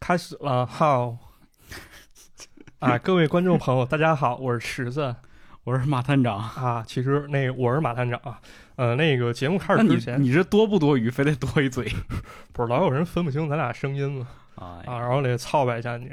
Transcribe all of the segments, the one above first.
开始了，好。啊，各位观众朋友，大家好，我是池子，我是马探长啊。其实那我是马探长啊。呃，那个节目开始之前，你这多不多余，非得多一嘴，不是老有人分不清咱俩声音吗？啊啊，然后得操白一下你。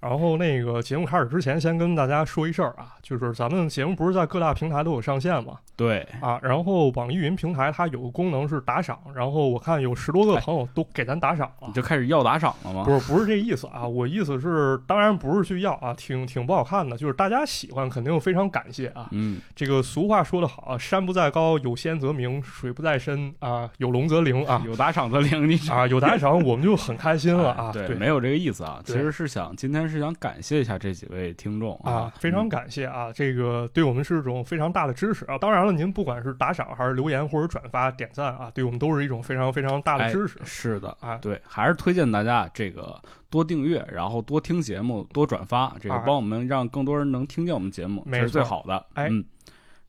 然后那个节目开始之前，先跟大家说一事儿啊，就是咱们节目不是在各大平台都有上线吗？对啊，然后网易云平台它有个功能是打赏，然后我看有十多个朋友都给咱打赏了，你就开始要打赏了吗？不是，不是这意思啊，我意思是，当然不是去要啊，挺挺不好看的，就是大家喜欢肯定非常感谢啊。嗯，这个俗话说得好，山不在高，有仙则名；水不在深啊，有龙则灵啊。有打赏则灵，你啊，有打赏我们就很开心了啊。对，没有这个意思啊，其实是想今天是想感谢一下这几位听众啊，非常感谢啊，这个对我们是一种非常大的支持啊。当然了，您不管是打。赏还是留言或者转发点赞啊，对我们都是一种非常非常大的支持。是的啊，对，还是推荐大家这个多订阅，然后多听节目，多转发，这个帮我们让更多人能听见我们节目，这是最好的。哎，嗯，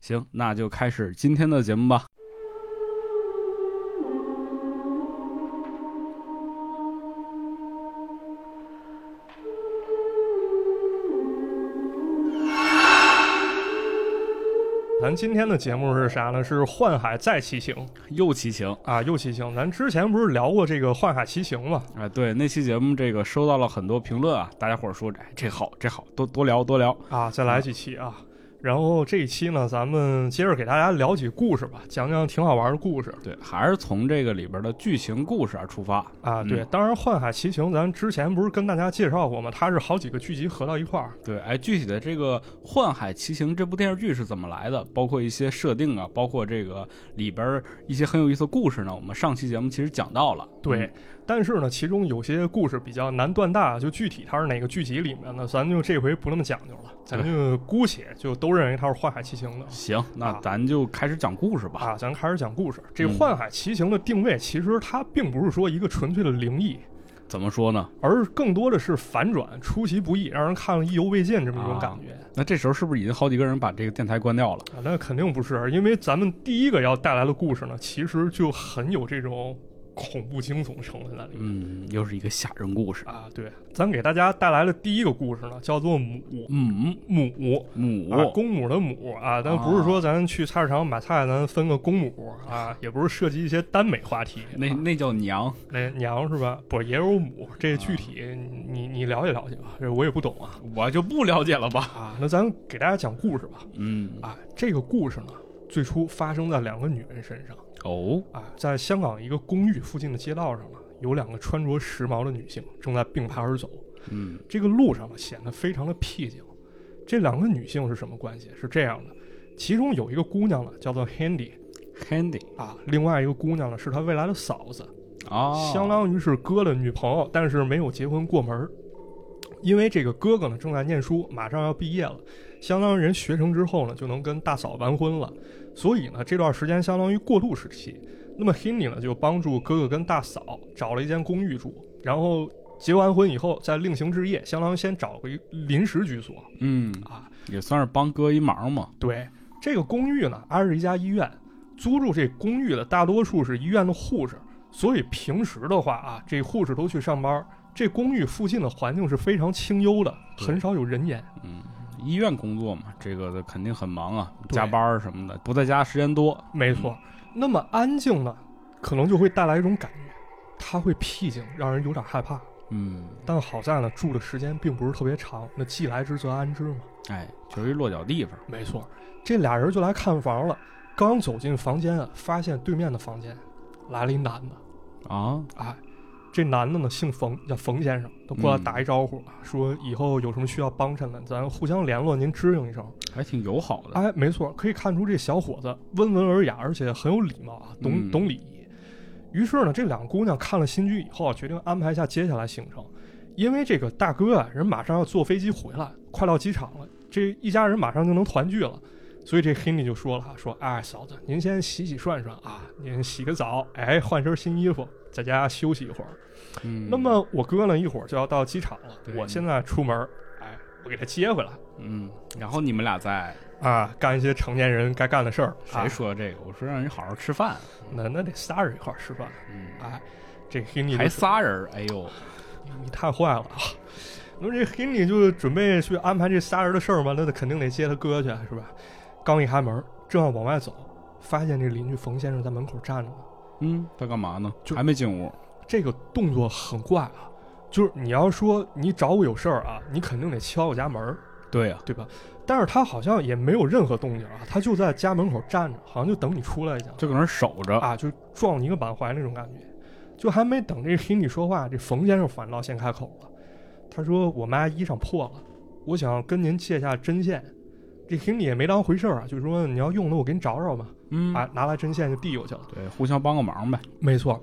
行，那就开始今天的节目吧。咱今天的节目是啥呢？是《幻海再骑行》，又骑行啊，又骑行。咱之前不是聊过这个《幻海骑行》吗？啊，对，那期节目这个收到了很多评论啊，大家伙说，哎，这好，这好，多多聊多聊啊，再来几期啊。然后这一期呢，咱们接着给大家聊几故事吧，讲讲挺好玩的故事。对，还是从这个里边的剧情故事而出发啊。对，当然《幻海奇情》咱之前不是跟大家介绍过吗？它是好几个剧集合到一块儿。对，哎，具体的这个《幻海奇情》这部电视剧是怎么来的？包括一些设定啊，包括这个里边一些很有意思的故事呢？我们上期节目其实讲到了。对。但是呢，其中有些故事比较难断大，就具体它是哪个剧集里面的，咱就这回不那么讲究了，咱就姑且就都认为它是《幻海奇行》的。行，那咱就开始讲故事吧。啊，咱开始讲故事。这《幻海奇行》的定位其实它并不是说一个纯粹的灵异，怎么说呢？而更多的是反转，出其不意，让人看了意犹未尽这么一种感觉。那这时候是不是已经好几个人把这个电台关掉了？啊，那肯定不是，因为咱们第一个要带来的故事呢，其实就很有这种。恐怖惊悚成分在里面，嗯，又是一个吓人故事。啊！对，咱给大家带来的第一个故事呢，叫做母母母。母公母的母啊，但不是说咱去菜市场买菜，咱分个公母啊，也不是涉及一些耽美话题，那那叫娘，那娘是吧？不也有母，这具体你你了解了解吧，这我也不懂啊，我就不了解了吧。啊，那咱给大家讲故事吧，嗯。啊，这个故事呢，最初发生在两个女人身上。哦啊，在香港一个公寓附近的街道上呢，有两个穿着时髦的女性正在并排而走。嗯，这个路上呢显得非常的僻静。这两个女性是什么关系？是这样的，其中有一个姑娘呢叫做 Handy，Handy 啊，另外一个姑娘呢是她未来的嫂子啊，相当于是哥的女朋友，但是没有结婚过门。因为这个哥哥呢正在念书，马上要毕业了，相当于人学成之后呢就能跟大嫂完婚了。所以呢，这段时间相当于过渡时期。那么 Henry 呢，就帮助哥哥跟大嫂找了一间公寓住，然后结完婚以后再另行置业，相当于先找个临时居所。嗯啊，也算是帮哥一忙嘛。对，这个公寓呢挨着一家医院，租住这公寓的大多数是医院的护士，所以平时的话啊，这护士都去上班。这公寓附近的环境是非常清幽的，很少有人烟。嗯。医院工作嘛，这个肯定很忙啊，加班什么的，不在家时间多。没错，那么安静呢，可能就会带来一种感觉，它会僻静，让人有点害怕。嗯，但好在呢，住的时间并不是特别长。那既来之则安之嘛。哎，就是一落脚地方。没错，这俩人就来看房了。刚走进房间啊，发现对面的房间来了一男的。啊，哎。这男的呢，姓冯，叫冯先生，都过来打一招呼，说以后有什么需要帮衬的，咱互相联络，您支应一声，还挺友好的。哎，没错，可以看出这小伙子温文尔雅，而且很有礼貌啊，懂懂礼仪。于是呢，这两个姑娘看了新居以后啊，决定安排一下接下来行程，因为这个大哥啊，人马上要坐飞机回来，快到机场了，这一家人马上就能团聚了，所以这黑妮就说了，说哎，嫂子，您先洗洗涮涮啊，您洗个澡，哎，换身新衣服。在家休息一会儿，嗯，那么我哥呢，一会儿就要到机场了。我现在出门，哎，我给他接回来，嗯，然后你们俩再啊干一些成年人该干的事儿。谁说这个？我说让人好好吃饭，那那得仨人一块儿吃饭。嗯，哎，这给你还仨人，哎呦，你你太坏了啊！那么这 Henry 就准备去安排这仨人的事儿嘛，那肯定得接他哥去，是吧？刚一开门，正要往外走，发现这邻居冯先生在门口站着呢。嗯，他干嘛呢？就还没进屋。这个动作很怪啊，就是你要说你找我有事儿啊，你肯定得敲我家门儿，对呀、对吧？但是他好像也没有任何动静啊，他就在家门口站着，好像就等你出来一样。就搁那儿守着。啊，就撞你一个满怀那种感觉。就还没等这 Henry 说话，这冯先生反倒先开口了。他说：“我妈衣裳破了，我想跟您借下针线。”这 Henry 也没当回事儿啊，就说：“你要用的，我给你找找吧。嗯，啊，拿来针线就递过去了。对，互相帮个忙呗。没错。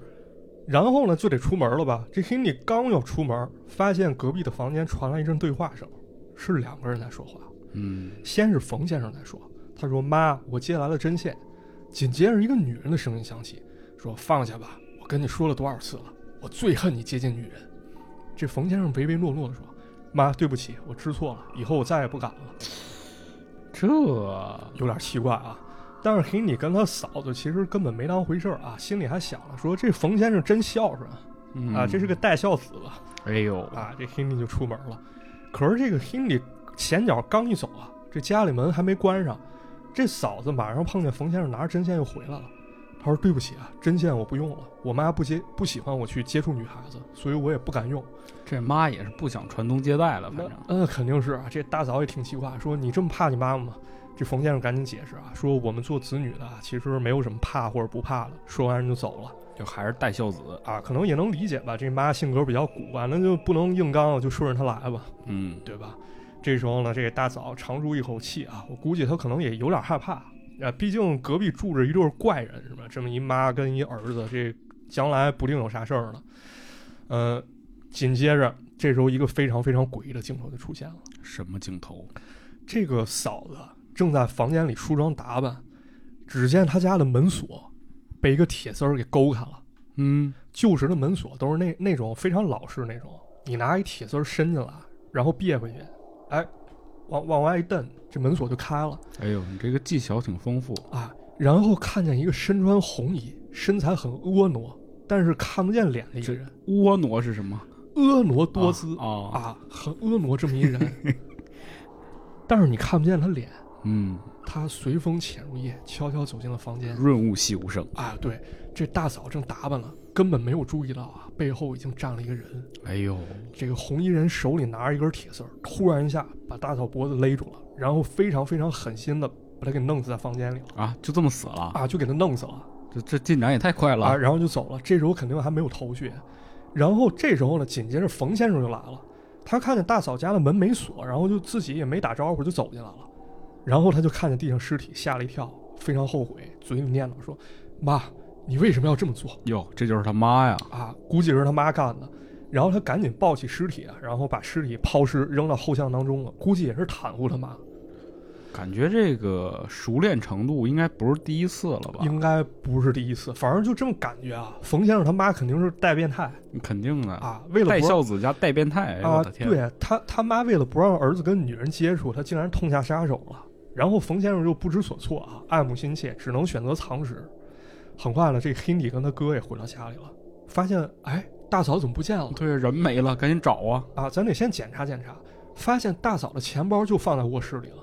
然后呢，就得出门了吧？这 Henry 刚要出门，发现隔壁的房间传来一阵对话声，是两个人在说话。嗯，先是冯先生在说，他说：“妈，我接来了针线。”紧接着一个女人的声音响起，说：“放下吧，我跟你说了多少次了，我最恨你接近女人。”这冯先生唯唯诺诺地说：“妈，对不起，我知错了，以后我再也不敢了。这”有点奇怪啊。但是黑你跟他嫂子其实根本没当回事儿啊，心里还想了说：“这冯先生真孝顺嗯啊，这是个带孝子吧？”哎呦啊，这 Henry 就出门了。可是这个 Henry 前脚刚一走啊，这家里门还没关上，这嫂子马上碰见冯先生拿着针线又回来了。他说：“对不起啊，针线我不用了，我妈不接不喜欢我去接触女孩子，所以我也不敢用。这妈也是不想传宗接代了，反正呃，肯定是啊。这大嫂也挺奇怪，说你这么怕你妈妈吗？这冯先生赶紧解释啊，说我们做子女的啊其实没有什么怕或者不怕的。说完人就走了。就还是带孝子。啊，可能也能理解吧。这妈性格比较古怪，那就不能硬刚，就顺着她来吧。嗯，对吧？这时候呢，这个大嫂长舒一口气啊，我估计她可能也有点害怕啊，毕竟隔壁住着一对怪人，是吧？这么一妈跟一儿子，这将来不定有啥事儿呢。呃，紧接着这时候一个非常非常诡异的镜头就出现了，什么镜头？这个嫂子正在房间里梳妆打扮，只见他家的门锁被一个铁丝儿给勾开了。嗯，旧时的门锁都是那那种非常老式那种，你拿一铁丝儿伸进来，然后别回去，哎，往往外一蹬，这门锁就开了哎呦，你这个技巧挺丰富。啊。然后看见一个身穿红衣、身材很婀娜，但是看不见脸的一个人，婀娜是什么？婀娜多姿啊啊啊，很婀娜这么一人，但是你看不见他脸。嗯，他随风潜入夜，悄悄走进了房间。润物细无声。啊，对，这大嫂正打扮了，根本没有注意到啊，背后已经站了一个人。哎呦，这个红衣人手里拿着一根铁丝，突然一下把大嫂脖子勒住了，然后非常非常狠心的把她给弄死在房间里了啊，就这么死了？啊，就给他弄死了这这进展也太快了啊，然后就走了。这时候肯定还没有头绪，然后这时候呢，紧接着冯先生就来了，他看见大嫂家的门没锁，然后就自己也没打招呼就走进来了，然后他就看见地上尸体，吓了一跳，非常后悔，嘴里念叨说：“妈，你为什么要这么做？”哟，这就是他妈呀！啊，估计是他妈干的。然后他赶紧抱起尸体啊，然后把尸体抛尸扔到后巷当中了，估计也是袒护他妈，感觉这个熟练程度应该不是第一次了吧？应该不是第一次，反正就这么感觉啊。冯先生他妈肯定是带变态肯定的，啊，为了带孝子加带变态，啊！对他他妈为了不让儿子跟女人接触，他竟然痛下杀手了。然后冯先生又不知所措啊，爱慕心切，只能选择藏尸。很快呢，这黑尼跟他哥也回到家里了，发现哎，大嫂怎么不见了？对，人没了，赶紧找啊！啊，咱得先检查检查，发现大嫂的钱包就放在卧室里了。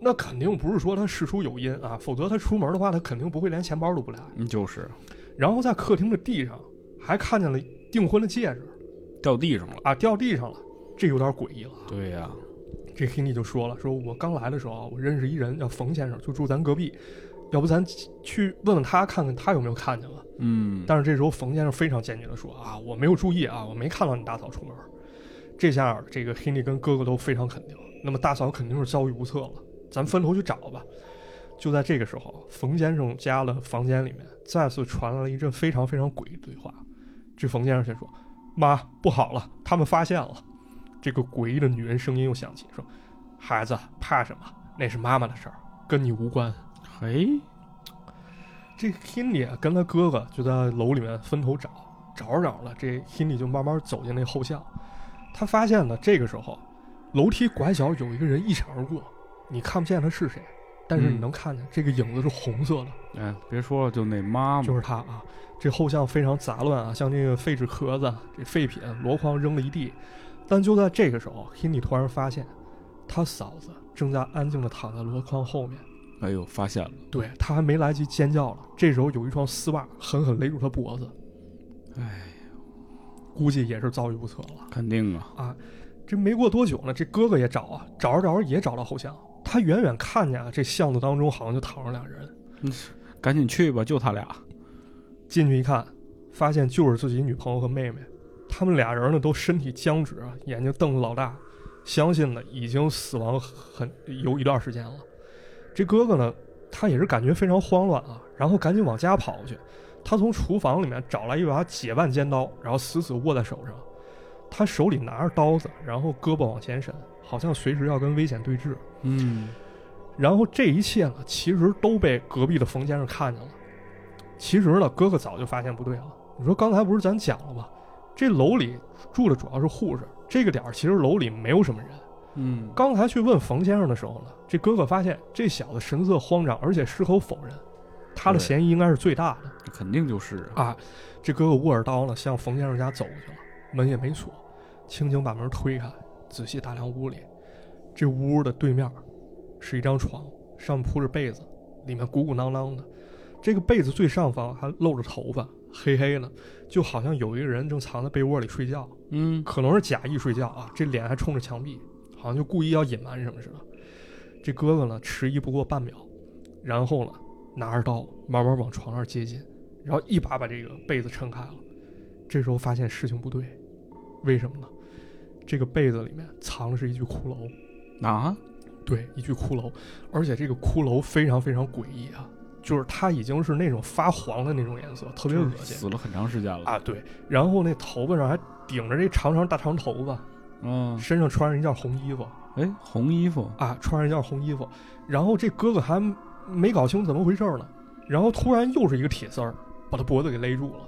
那肯定不是说他事出有因啊，否则他出门的话，他肯定不会连钱包都不带。嗯，就是然后在客厅的地上还看见了订婚的戒指掉地上了。啊，掉地上了，这有点诡异了。对呀、这黑尼就说了，说我刚来的时候啊，我认识一人叫冯先生，就住咱隔壁，要不咱去问问他，看看他有没有看见了。嗯，但是这时候冯先生非常坚决的说啊，我没有注意啊，我没看到你大嫂出门。这下这个黑尼跟哥哥都非常肯定，那么大嫂肯定是遭遇不测了，咱分头去找吧。就在这个时候，冯先生家的房间里面再次传来了一阵非常非常诡异的对话。这冯先生先说：“妈，不好了，他们发现了。”这个诡异的女人声音又响起，说：“孩子，怕什么？那是妈妈的事儿，跟你无关。”嘿，这 Hindi 啊跟他哥哥就在楼里面分头找，找着找了，这 Hindi 就慢慢走进那后巷。他发现呢，这个时候楼梯拐角有一个人一闪而过，你看不见他是谁，但是你能看见这个影子是红色的。哎，别说了，就那妈妈，就是他啊。这后巷非常杂乱啊，像这个废纸壳子、这废品、箩筐扔了一地。但就在这个时候，Henry 突然发现，他嫂子正在安静地躺在箩筐后面。哎呦，发现了！对他还没来及尖叫了，这时候有一双丝袜狠狠勒住他脖子。哎，估计也是遭遇不测了。肯定啊！啊，这没过多久呢，这哥哥也找啊，找着找着也找到后巷。他远远看见啊，这巷子当中好像就躺着俩人。嗯，赶紧去吧，就他俩。进去一看，发现就是自己女朋友和妹妹，他们俩人呢都身体僵直啊，眼睛瞪得老大，相信呢已经死亡很有一段时间了。这哥哥呢，他也是感觉非常慌乱啊，然后赶紧往家跑去。他从厨房里面找来一把解腕尖刀，然后死死握在手上。他手里拿着刀子，然后胳膊往前伸，好像随时要跟危险对峙。嗯，然后这一切呢，其实都被隔壁的冯先生看见了。其实呢，哥哥早就发现不对了。你说刚才不是咱讲了吗？这楼里住的主要是护士，这个点儿其实楼里没有什么人。嗯，刚才去问冯先生的时候呢，这哥哥发现这小子神色慌张，而且矢口否认，他的嫌疑应该是最大的。肯定就是啊。这哥哥握着刀呢，向冯先生家走过去了，门也没锁，轻轻把门推开，仔细打量屋里。这屋的对面是一张床，上面铺着被子，里面鼓鼓囊囊的。这个被子最上方还露着头发，黑黑的，就好像有一个人正藏在被窝里睡觉。嗯，可能是假意睡觉啊，这脸还冲着墙壁，好像就故意要隐瞒什么似的。这哥哥呢，迟疑不过半秒，然后呢，拿着刀慢慢往床上接近，然后一把把这个被子撑开了。这时候发现事情不对，为什么呢？这个被子里面藏的是一具骷髅。啊？对，一具骷髅，而且这个骷髅非常非常诡异啊。就是它已经是那种发黄的那种颜色，特别恶心，死了很长时间了。啊！对，然后那头发上还顶着这长长大长头发，嗯，身上穿着一件红衣服，哎，红衣服啊，穿着一件红衣服，然后这哥哥还没搞清怎么回事呢，然后突然又是一个铁丝儿把他脖子给勒住了，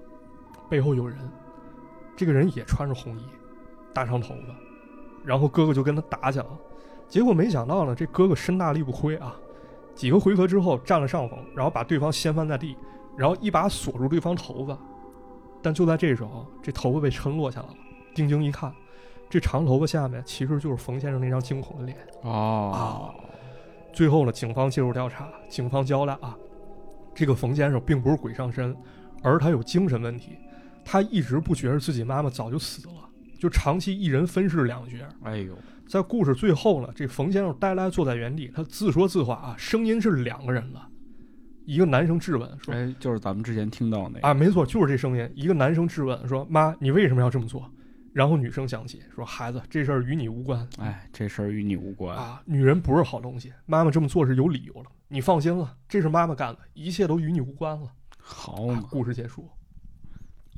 背后有人，这个人也穿着红衣，大长头发，然后哥哥就跟他打起来了，结果没想到呢，这哥哥身大力不亏啊。几个回合之后占了上风，然后把对方掀翻在地，然后一把锁住对方头发。但就在这时候，这头发被撑落下来了。定睛一看，这长头发下面其实就是冯先生那张惊恐的脸。哦，最后呢，警方介入调查，警方交代啊，这个冯先生并不是鬼上身，而他有精神问题。他一直不觉得自己妈妈早就死了，就长期一人分饰两角。哎呦。在故事最后呢，这冯先生呆呆坐在原地，他自说自话啊，声音是两个人的，一个男生质问说：“哎，就是咱们之前听到那啊，没错，就是这声音。一个男生质问说：‘妈，你为什么要这么做？’然后女生想起说：‘孩子，这事儿与你无关。’哎，这事儿与你无关啊。女人不是好东西，妈妈这么做是有理由了。你放心了，这是妈妈干的，一切都与你无关了。好嘛，故事结束，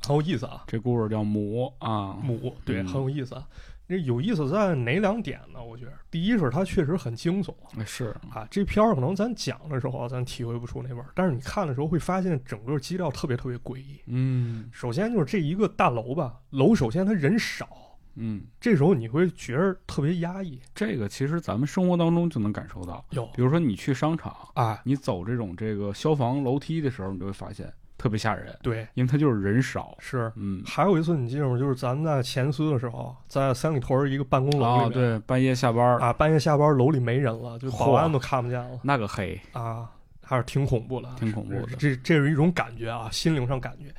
很有意思啊。这故事叫母啊，母对，很有意思啊。那有意思在哪两点呢？我觉得第一是它确实很惊悚，是啊，这片儿可能咱讲的时候咱体会不出那味儿，但是你看的时候会发现整个基调特别特别诡异。嗯，首先就是这一个大楼吧，楼首先它人少，嗯，这时候你会觉得特别压抑。这个其实咱们生活当中就能感受到，有，比如说你去商场啊，你走这种这个消防楼梯的时候，你就会发现。特别吓人，对，因为它就是人少。是，嗯，还有一次你记得吗？就是咱们在前司的时候，在三里屯一个办公楼里面，对，半夜下班啊，半夜下班楼里没人了，就保安都看不见了，那个黑啊，还是挺恐怖的，挺恐怖的。这这是一种感觉啊，心灵上感觉。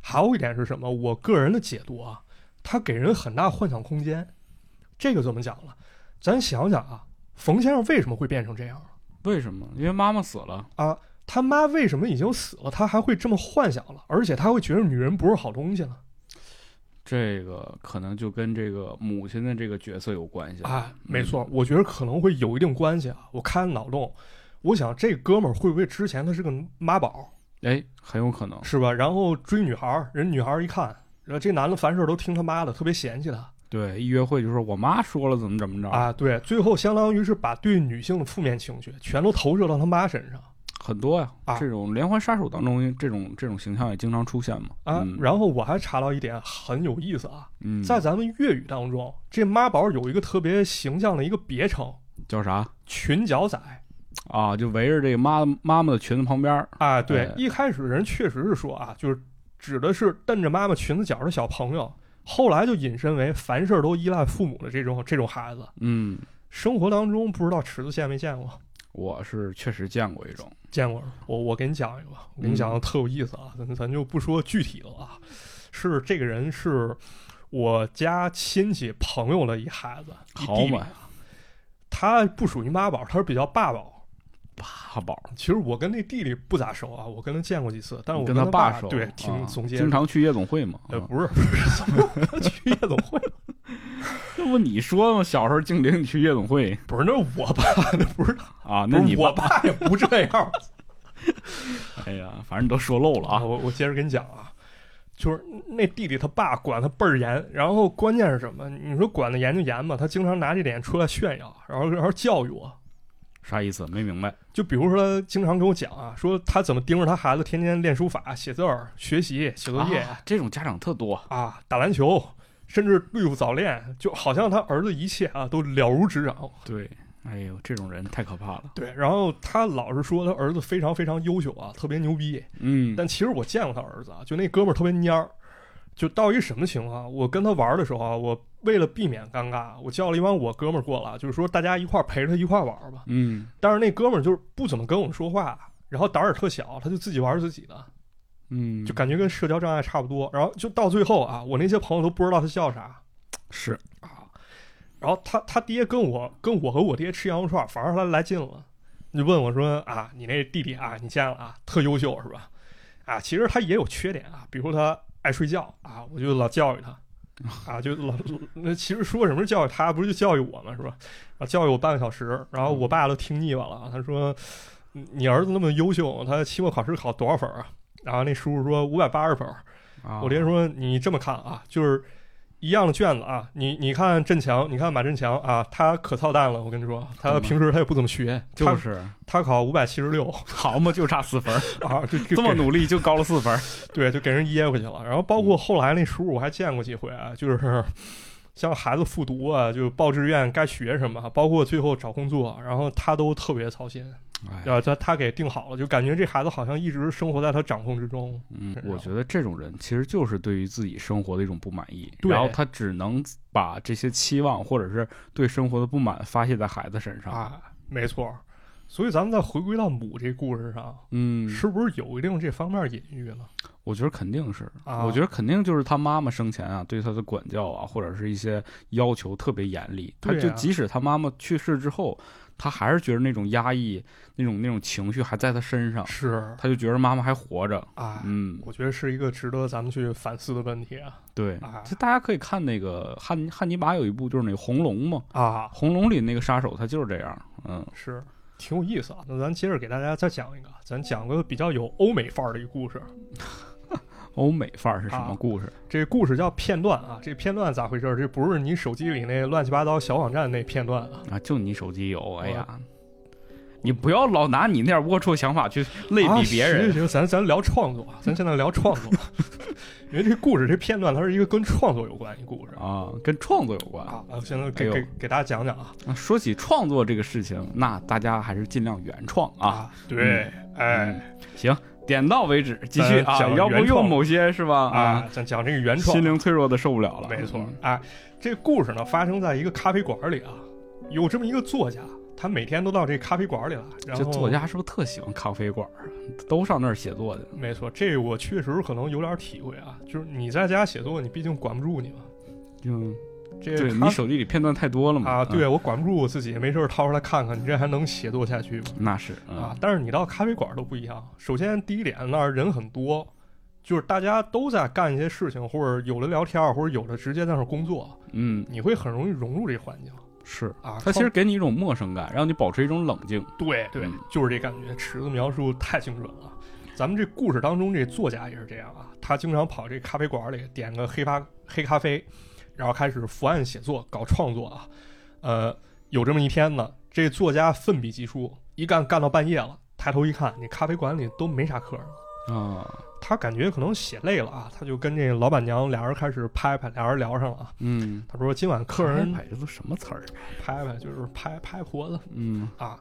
还有一点是什么？我个人的解读啊，它给人很大幻想空间。这个怎么讲呢？咱想想啊，冯先生为什么会变成这样？为什么？因为妈妈死了啊。他妈为什么已经死了，他还会这么幻想了？而且他会觉得女人不是好东西了？这个可能就跟这个母亲的这个角色有关系啊。没错，我觉得可能会有一定关系啊。我开脑洞，我想这哥们儿会不会之前他是个妈宝？哎，很有可能是吧？然后追女孩，人女孩一看，然后这男的凡事都听他妈的，特别嫌弃他。对，一约会就说我妈说了怎么怎么着啊？对，最后相当于是把对女性的负面情绪全都投射到他妈身上。很多呀，这种连环杀手当中，这种这种形象也经常出现嘛。啊，然后我还查到一点很有意思啊，嗯，在咱们粤语当中，这妈宝有一个特别形象的一个别称，叫啥？裙脚仔。啊，就围着这个妈妈妈的裙子旁边儿啊，对哎，一开始人确实是说啊，就是指的是蹬着妈妈裙子角的小朋友，后来就引申为凡事都依赖父母的这种这种孩子。嗯，生活当中不知道池子见没见过？我是确实见过一种，见过，我我给你讲一个吧，我给你讲的特有意思啊，咱咱就不说具体的了啊，是这个人是我家亲戚朋友的一孩子，好嘛，他不属于妈宝，他是比较爸宝。爸宝，其实我跟那弟弟不咋熟啊，我跟他见过几次，但是我跟他爸熟，对啊挺总结，经常去夜总会嘛。不是不是 去夜总会，这不你说吗？小时候净领你去夜总会不是那我爸，那不是啊？不是那你我爸也不这样 哎呀，反正你都说漏了啊。啊。我我接着跟你讲啊，就是那弟弟他爸管他倍儿严，然后关键是什么？你说管的严就严吧，他经常拿这点出来炫耀，然后然后教育我。啥意思？没明白。就比如说，他经常跟我讲啊，说他怎么盯着他孩子天天练书法、写字儿、学习、写作业啊这种家长特多。啊，打篮球，甚至对付早恋，就好像他儿子一切啊都了如指掌。对，哎呦，这种人太可怕了。对，然后他老是说他儿子非常非常优秀啊，特别牛逼。嗯，但其实我见过他儿子啊，就那哥们儿特别蔫儿，就到一什么情况？我跟他玩的时候啊，我为了避免尴尬，我叫了一帮我哥们儿过来，就是说大家一块儿陪着他一块儿玩吧。嗯但是那哥们儿就是不怎么跟我们说话，然后胆儿也特小，他就自己玩自己的，嗯，就感觉跟社交障碍差不多。然后就到最后啊，我那些朋友都不知道他叫啥是啊。然后他他爹跟我跟我和我爹吃羊肉串，反而他来劲了，就问我说啊，你那弟弟啊，你见了啊，特优秀是吧？啊，其实他也有缺点啊，比如他爱睡觉啊，我就老教育他。啊，就老那其实说什么是教育他，不是就教育我嘛？是吧？啊教育我半个小时，然后我爸都听腻歪了。他说：“你你儿子那么优秀，他期末考试考多少分啊？”然后那叔叔说五百八十分。啊，我爹说：“你这么看啊，就是一样的卷子啊，你你看振强，你看马振强啊，他可操蛋了。我跟你说，他平时他也不怎么学，他就是他考五百七十六好嘛，就差四分，啊，就就这么努力就高了四分。对，就给人噎回去了。然后包括后来那叔叔我还见过几回啊，就是像孩子复读啊，就报志愿该学什么，包括最后找工作，然后他都特别操心，哎，然后他他给定好了，就感觉这孩子好像一直生活在他掌控之中。嗯，我觉得这种人其实就是对于自己生活的一种不满意，然后他只能把这些期望或者是对生活的不满发泄在孩子身上。啊，没错。所以咱们再回归到母这故事上，嗯，是不是有一定这方面隐喻了？我觉得肯定是，啊我觉得肯定就是他妈妈生前啊，对他的管教啊，或者是一些要求特别严厉。他就即使他妈妈去世之后，他还是觉得那种压抑、那种那种情绪还在他身上，是他就觉得妈妈还活着。啊，嗯，我觉得是一个值得咱们去反思的问题啊对啊，就大家可以看那个汉汉尼拔有一部就是那个《红龙》嘛，啊，《红龙》里那个杀手他就是这样。嗯，是挺有意思啊。那咱接着给大家再讲一个，咱讲个比较有欧美范儿的一个故事。欧美范儿是什么啊故事？这故事叫片段啊，这片段咋回事？这不是你手机里那乱七八糟小网站那片段啊。啊，就你手机有，哎呀。你不要老拿你那点龌龊想法去类啊比别人行行，行咱咱聊创作，咱现在聊创作，因为这故事这片段它是一个跟创作有关的故事啊，跟创作有关。啊。啊现在给、哎给给大家讲讲啊啊说起创作这个事情，那大家还是尽量原创啊。，对，哎嗯行，点到为止，继续啊，讲要不用某些是吧？啊，，讲讲这个原创心，灵脆弱的受不了了。没错嗯，哎，这故事呢发生在一个咖啡馆里啊，有这么一个作家，他每天都到这咖啡馆里来，然后这作家是不是特喜欢咖啡馆啊？都上那儿写作去。没错，这我确实可能有点体会啊，就是你在家写作，你毕竟管不住你嘛。嗯，这对你手机里片段太多了嘛？啊，嗯对，我管不住我自己，没事儿掏出来看看，你这还能写作下去吗？那是啊，，但是你到咖啡馆都不一样。首先第一点，那儿人很多，就是大家都在干一些事情，或者有的聊天儿，或者有的直接在那儿工作，嗯，你会很容易融入这环境是。啊。它其实给你一种陌生感，让你保持一种冷静。对对嗯，就是这感觉。池子描述太精准了。咱们这故事当中，这作家也是这样啊，他经常跑这咖啡馆里点个黑咖黑咖啡，然后开始伏案写作，搞创作啊。呃，有这么一天呢，这作家奋笔疾书，一干干到半夜了，抬头一看，那咖啡馆里都没啥客人了。啊，他感觉可能写累了啊，他就跟这老板娘俩人开始拍拍，俩人聊上了啊。嗯，他说今晚客人拍拍这都什么词儿？拍拍就是拍拍婆子嗯啊。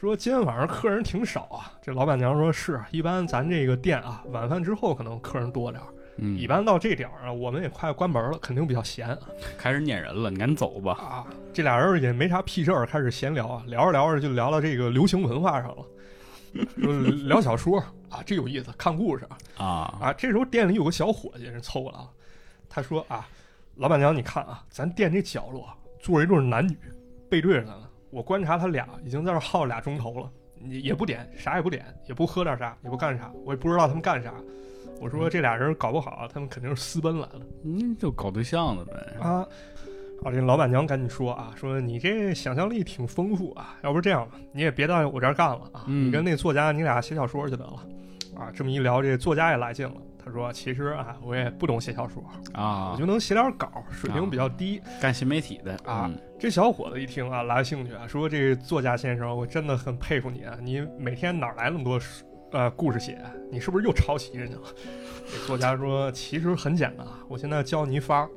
说今天晚上客人挺少啊。这老板娘说是，一般咱这个店啊，晚饭之后可能客人多点儿，嗯，一般到这点儿啊，我们也快关门了，肯定比较闲啊。开始撵人了，你赶紧走吧。啊，这俩人也没啥屁事儿，开始闲聊啊，聊着聊着就聊到这个流行文化上了，说聊小说啊，这有意思，看故事啊啊。这时候店里有个小伙计人凑过来了，他说啊，老板娘你看啊，咱店这角落坐着一对男女，背对着咱呢。我观察他俩已经在这耗俩钟头了，也也不点啥也不点，也不喝点啥，也不干啥，我也不知道他们干啥。我说这俩人搞不好他们肯定是私奔来了，嗯，就搞对象了呗。啊。好，这老板娘赶紧说啊，说你这想象力挺丰富啊，要不这样吧，你也别到我这儿干了啊，嗯你跟那作家你俩写小说去得了。啊，这么一聊，这作家也来劲了。他说：“其实啊，我也不懂写小说，啊我就，能写点稿，水平比较低。干新媒体的啊嗯这小伙子一听啊，来兴趣啊，说：“这作家先生，我真的很佩服你啊！你每天哪来那么多呃故事写？啊你是不是又抄袭人家了？”这作家说：“其实很简单啊，我现在教你一法儿，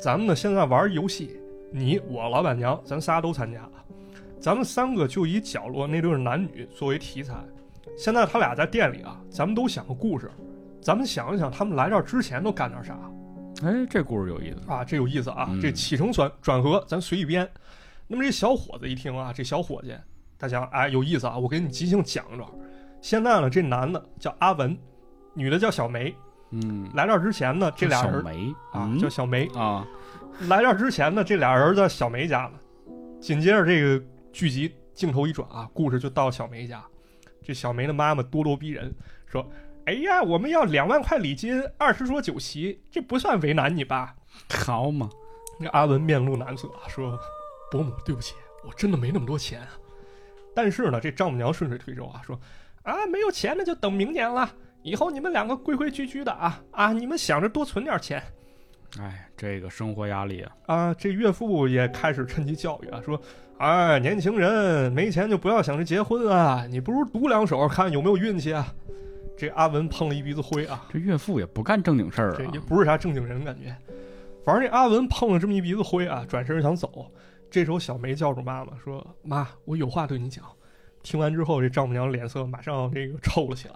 咱们呢现在玩游戏，你我老板娘，咱仨都参加了，咱们三个就以角落那对男女作为题材。现在他俩在店里啊，咱们都想个故事，咱们想一想他们来这儿之前都干点啥。”哎，这故事有意思。啊，这有意思啊！嗯这起承转转合，咱随意编。那么这小伙子一听啊，这小伙计他想，哎，有意思啊！我给你即兴讲一段。现在呢，这男的叫阿文，女的叫小梅。嗯，来这儿之前呢，这俩人小梅啊嗯叫小梅。啊，来这儿之前呢，这俩人在小梅家呢。紧接着这个剧集镜头一转啊，故事就到小梅家。这小梅的妈妈咄咄逼人，说：“哎呀，我们要两万块礼金，二十桌酒席，这不算为难你吧？”好嘛，那阿文面露难色啊，说：“伯母，对不起，我真的没那么多钱啊。”但是呢，这丈母娘顺水推舟啊，说：“啊，没有钱那就等明年了，以后你们两个规规矩矩的啊啊，你们想着多存点钱哎，这个生活压力啊，啊。”这岳父也开始趁机教育啊，说：“哎，年轻人没钱就不要想着结婚啊，你不如赌两手看有没有运气啊。”这阿文碰了一鼻子灰啊，这岳父也不干正经事儿啊这也。不是啥正经人，感觉。反正这阿文碰了这么一鼻子灰啊，转身想走。这时候小梅叫住妈妈说：“妈，我有话对你讲。”听完之后，这丈母娘脸色马上这个臭了起来，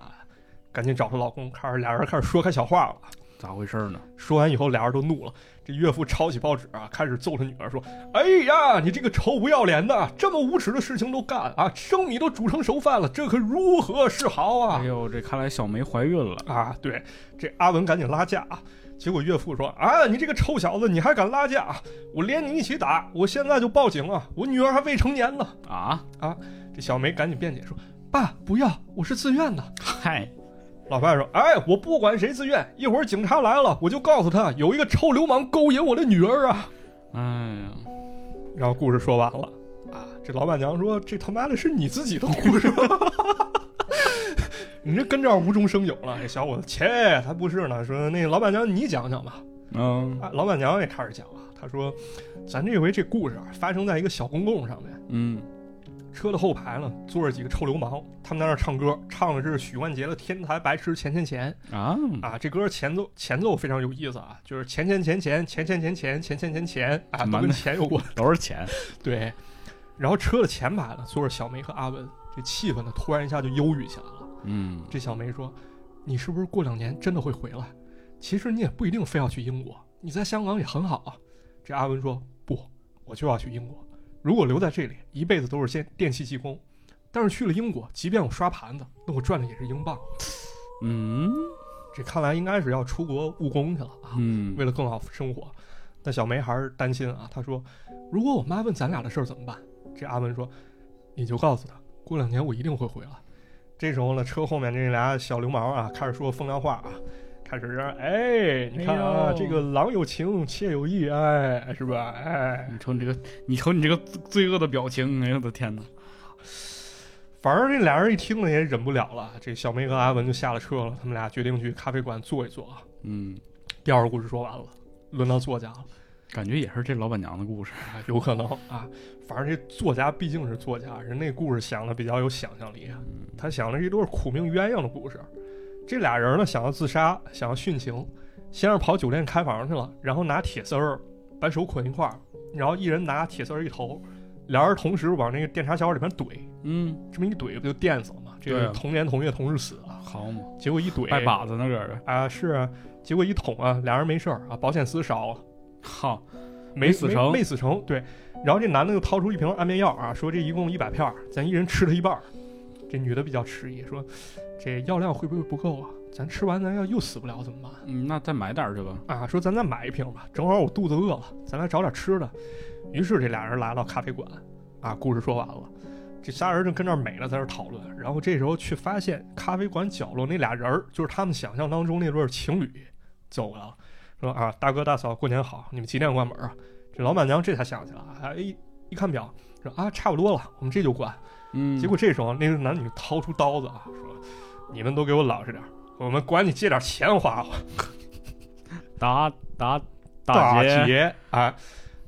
赶紧找她老公，开始俩人开始说开小话了。咋回事呢？说完以后，俩人都怒了。这岳父抄起报纸啊，开始揍他女儿说：“哎呀，你这个臭不要脸的，这么无耻的事情都干啊！生米都煮成熟饭了，这可如何是好啊？”哎呦，这看来小梅怀孕了。啊，对，这阿文赶紧拉架啊。结果岳父说：“啊，你这个臭小子，你还敢拉架？我连你一起打！我现在就报警啊！我女儿还未成年呢。啊，”这小梅赶紧辩解说：“爸，不要，我是自愿的。嗨，”老爸说：“哎，我不管谁自愿，一会儿警察来了，我就告诉他有一个臭流氓勾引我的女儿啊。哎呀，”然后故事说完了啊。这老板娘说：“这他妈的是你自己的故事。”你这跟这儿无中生有了，这小伙子，切，才不是呢。说那老板娘，你讲讲吧。嗯啊，老板娘也开始讲了，她说：“咱这回这故事啊，发生在一个小公共上面，嗯，车的后排呢坐着几个臭流氓，他们在那儿唱歌，唱的是许冠杰的《天才白痴钱钱钱啊，》啊。这歌前奏前奏非常有意思啊，就是钱钱钱钱钱钱钱钱钱钱钱钱啊，都跟钱有关。都是钱。对，然后车的前排呢坐着小梅和阿文，这气氛呢突然一下就忧郁起来了。嗯，这小梅说：“你是不是过两年真的会回来？其实你也不一定非要去英国，你在香港也很好啊。”这阿文说：“不，我就要去英国。如果留在这里，一辈子都是先电气技工。但是去了英国，即便我刷盘子，那我赚的也是英镑。嗯这看来应该是要出国务工去了啊，嗯，为了更好生活。但小梅还是担心啊，她说：“如果我妈问咱俩的事儿怎么办？”这阿文说：“你就告诉她，过两年我一定会回来。”这时候呢，车后面这俩小流氓啊，开始说风凉话啊，开始哎，你看啊，哎这个郎有情，妾有意，哎，是吧？哎，你瞅你这个，你瞅你这个罪恶的表情，哎呦我的天哪！反正这俩人一听呢，也忍不了了。这小梅和阿文就下了车了，他们俩决定去咖啡馆坐一坐啊。嗯，第二个故事说完了，轮到作家了。感觉也是这老板娘的故事。啊，有可能啊。反正这作家毕竟是作家，人那故事想的比较有想象力啊。他想的是一对苦命鸳鸯的故事。这俩人呢，想要自杀，想要殉情，先是跑酒店开房去了，然后拿铁丝儿把手捆一块儿，然后一人拿铁丝儿一头，俩人同时往那个电茶小里面怼，嗯，这么一怼不就电死了吗？这个同年同月同日死啊，好嘛，结果一怼拜把子那个啊，是啊，结果一捅啊，俩人没事儿啊，保险丝烧了，好，没死成，没死成，对。然后这男的又掏出一瓶安眠药啊，说这一共一百片，咱一人吃了一半。这女的比较迟疑，说这药量会不会不够啊？咱吃完咱要又死不了怎么办？嗯，那再买点去吧。啊，说咱再买一瓶吧，正好我肚子饿了，咱来找点吃的。于是这俩人来到咖啡馆，啊，故事说完了，这仨人正跟那美呢，在那讨论。然后这时候却发现咖啡馆角落那俩人儿，就是他们想象当中那对情侣，走过来了，说啊，大哥大嫂过年好，你们几点关门啊？这老板娘这才想起来，哎，一看表，说啊，差不多了，我们这就关。嗯，结果这时候那个男女掏出刀子啊，说，你们都给我老实点。我们管你借点钱花花，打打打劫啊！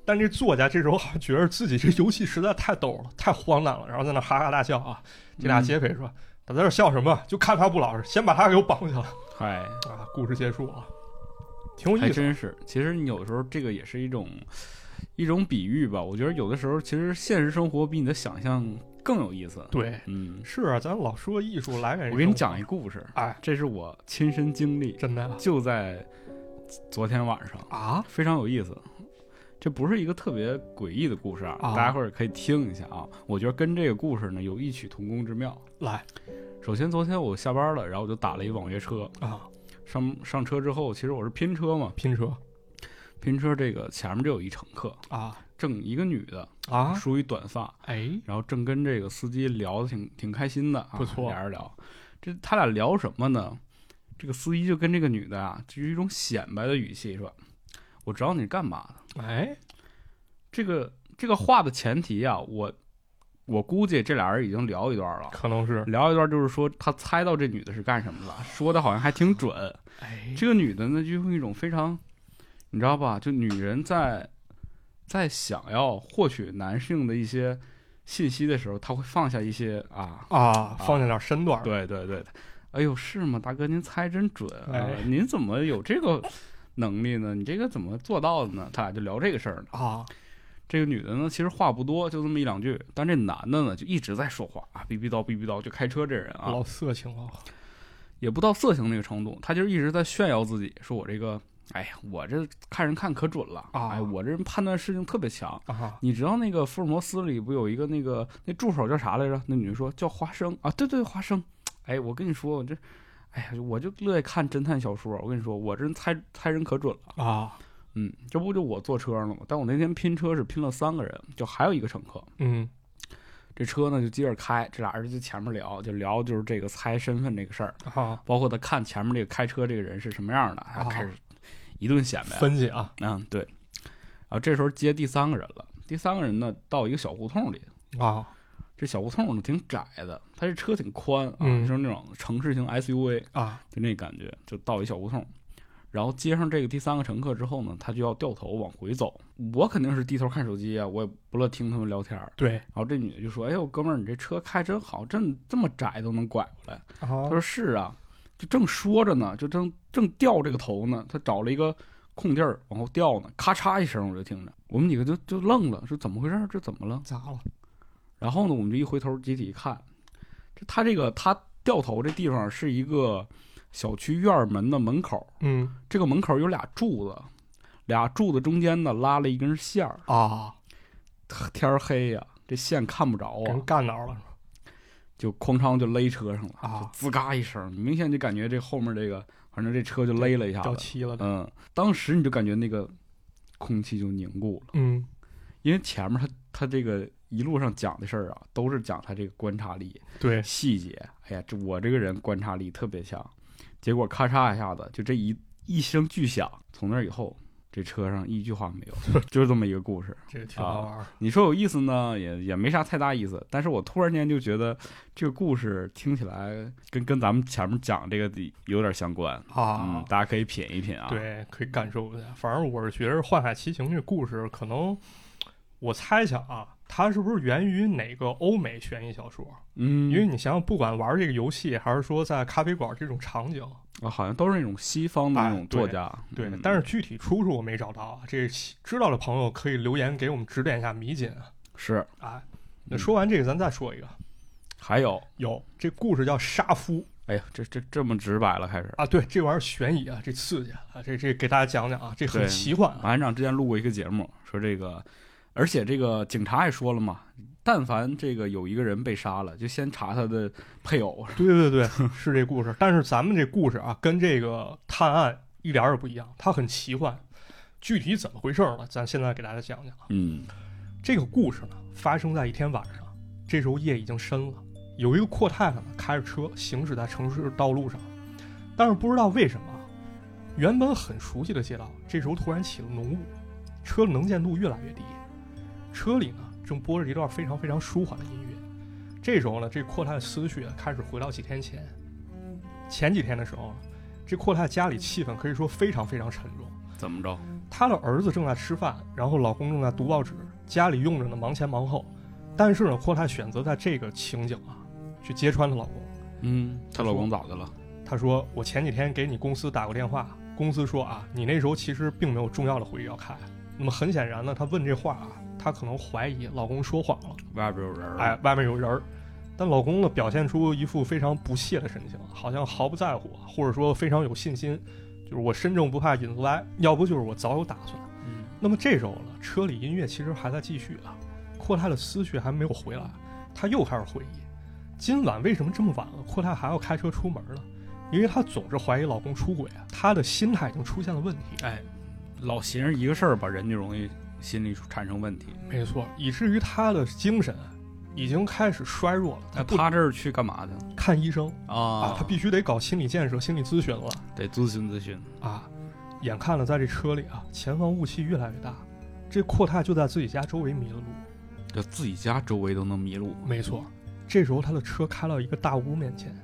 但这作家这时候好像觉得自己这游戏实在太逗了，太荒诞了，然后在那哈哈大笑啊。这俩劫匪说：“他在这笑什么？就看他不老实，先把他给我绑起来。”嗨啊，故事结束啊，挺有意思。还真是，其实你有时候这个也是一种一种比喻吧。我觉得有的时候其实现实生活比你的想象。更有意思，对，嗯，是啊，咱老说艺术来源。我给你讲一故事，哎，这是我亲身经历，真的，就在昨天晚上啊，非常有意思。这不是一个特别诡异的故事啊，大家伙儿可以听一下啊。我觉得跟这个故事呢有异曲同工之妙。来，首先昨天我下班了，然后我就打了一网约车啊，上上车之后，其实我是拼车嘛，拼车，拼车这个前面就有一乘客啊。正一个女的啊，梳一短发，哎，然后正跟这个司机聊的挺挺开心的，不错。俩人聊，这他俩聊什么呢？这个司机就跟这个女的啊，就是一种显摆的语气说：“我知道你是干嘛的。”哎，这个这个话的前提啊，我我估计这俩人已经聊一段了，可能是聊一段，就是说他猜到这女的是干什么的，说的好像还挺准。哎，这个女的呢，就用一种非常，你知道吧？就女人在。在想要获取男性的一些信息的时候，他会放下一些啊啊，放下点身段。对对对，哎呦，是吗，大哥，您猜真准啊！您怎么有这个能力呢？你这个怎么做到的呢？他俩就聊这个事儿呢啊。这个女的呢，其实话不多，就这么一两句，但这男的呢，就一直在说话啊，逼逼叨逼逼叨，就开车这人啊，老色情了，也不到色情那个程度，他就一直在炫耀自己，说我这个。哎呀，我这看人看可准了啊！哎，我这人判断事情特别强啊！你知道那个福尔摩斯里不有一个那个那助手叫啥来着？那女的说叫花生啊！对对，花生。哎，我跟你说，我这，哎呀，我就乐意看侦探小说。我跟你说，我这人猜猜人可准了啊！嗯，这不就我坐车了吗？但我那天拼车是拼了三个人，就还有一个乘客。嗯，这车呢就接着开，这俩人就前面聊，就聊就是这个猜身份这个事儿啊，包括他看前面这个开车这个人是什么样的，开始。一顿显摆分析啊，嗯对，然后这时候接第三个人了。第三个人呢，到一个小胡同里啊，这小胡同呢挺窄的，他这车挺宽啊，就是那种城市型 SUV 啊，就那感觉。就到一小胡同，然后接上这个第三个乘客之后呢，他就要掉头往回走。我肯定是低头看手机啊，我也不乐听他们聊天。对，然后这女的就说：“哎呦，哥们儿，你这车开真好，这这么窄都能拐过来。”他说：“是啊。”就正说着呢，就正正掉这个头呢，他找了一个空地儿往后掉呢，咔嚓一声，我就听着，我们几个就就愣了，说怎么回事？这怎么了？咋了？然后呢，我们就一回头集体一看，这他这个他掉头这地方是一个小区院门的门口，嗯，这个门口有俩柱子，俩柱子中间呢拉了一根线儿啊，天黑呀，这线看不着啊，干着了？就哐当就勒车上了啊！滋嘎一声，明显就感觉这后面这个，反正这车就勒了一下子，掉漆了。嗯，当时你就感觉那个空气就凝固了。嗯，因为前面他他这个一路上讲的事儿啊，都是讲他这个观察力，对细节。哎呀，这我这个人观察力特别强，结果咔嚓一下子，就这一一声巨响，从那以后。这车上一句话没有，就是这么一个故事，这个挺好玩。你说有意思呢，也也没啥太大意思。但是我突然间就觉得这个故事听起来跟跟咱们前面讲这个有点相关啊，嗯，大家可以品一品啊，对，可以感受一下。反正我是觉得《幻海奇情》这故事，可能我猜想啊。它是不是源于哪个欧美悬疑小说？嗯，因为你想想，不管玩这个游戏，还是说在咖啡馆这种场景啊，好像都是那种西方的那种作家。对，但是具体出处我没找到啊。这知道的朋友可以留言给我们指点一下迷津。是，哎，那说完这个，咱再说一个，还有有这故事叫杀夫。哎呀，这这这么直白了，开始啊？对，这玩意儿悬疑啊，这刺激啊，这这给大家讲讲啊，这很奇幻。马院长之前录过一个节目，说这个，而且这个警察也说了嘛，但凡这个有一个人被杀了，就先查他的配偶。对对对，是这故事。但是咱们这故事啊，跟这个探案一点也不一样，它很奇幻。具体怎么回事呢？咱现在给大家讲讲。嗯，这个故事呢，发生在一天晚上，这时候夜已经深了。有一个阔太太呢，开着车行驶在城市道路上，但是不知道为什么，原本很熟悉的街道，这时候突然起了浓雾，车的能见度越来越低。车里呢，正播着一段非常非常舒缓的音乐。这时候呢，这阔太的思绪开始回到几天前。前几天的时候，这阔太太家里气氛可以说非常非常沉重。怎么着？她的儿子正在吃饭，然后老公正在读报纸，家里用着呢，忙前忙后。但是呢，阔太选择在这个情景啊。去揭穿她老公，嗯，她老公咋的了？她说：“我前几天给你公司打过电话，公司说啊，你那时候其实并没有重要的会议要开。那么很显然呢，她问这话啊，她可能怀疑老公说谎了，外边有人。哎，外面有人儿。但老公呢，表现出一副非常不屑的神情，好像毫不在乎，或者说非常有信心，就是我身正不怕影子歪，要不就是我早有打算。嗯，那么这时候呢，车里音乐其实还在继续啊，阔太的思绪还没有回来，她又开始回忆。”今晚为什么这么晚了？阔太还要开车出门呢？因为她总是怀疑老公出轨啊，她的心态已经出现了问题。哎，老寻思一个事儿吧，人就容易心理产生问题。没错，以至于他的精神已经开始衰弱了。那他这儿去干嘛的？看医生啊！他必须得搞心理建设、心理咨询了。得咨询咨询啊！眼看着在这车里啊，前方雾气越来越大，这阔太就在自己家周围迷了路。这自己家周围都能迷路？没错。这时候，他的车开到一个大屋面前，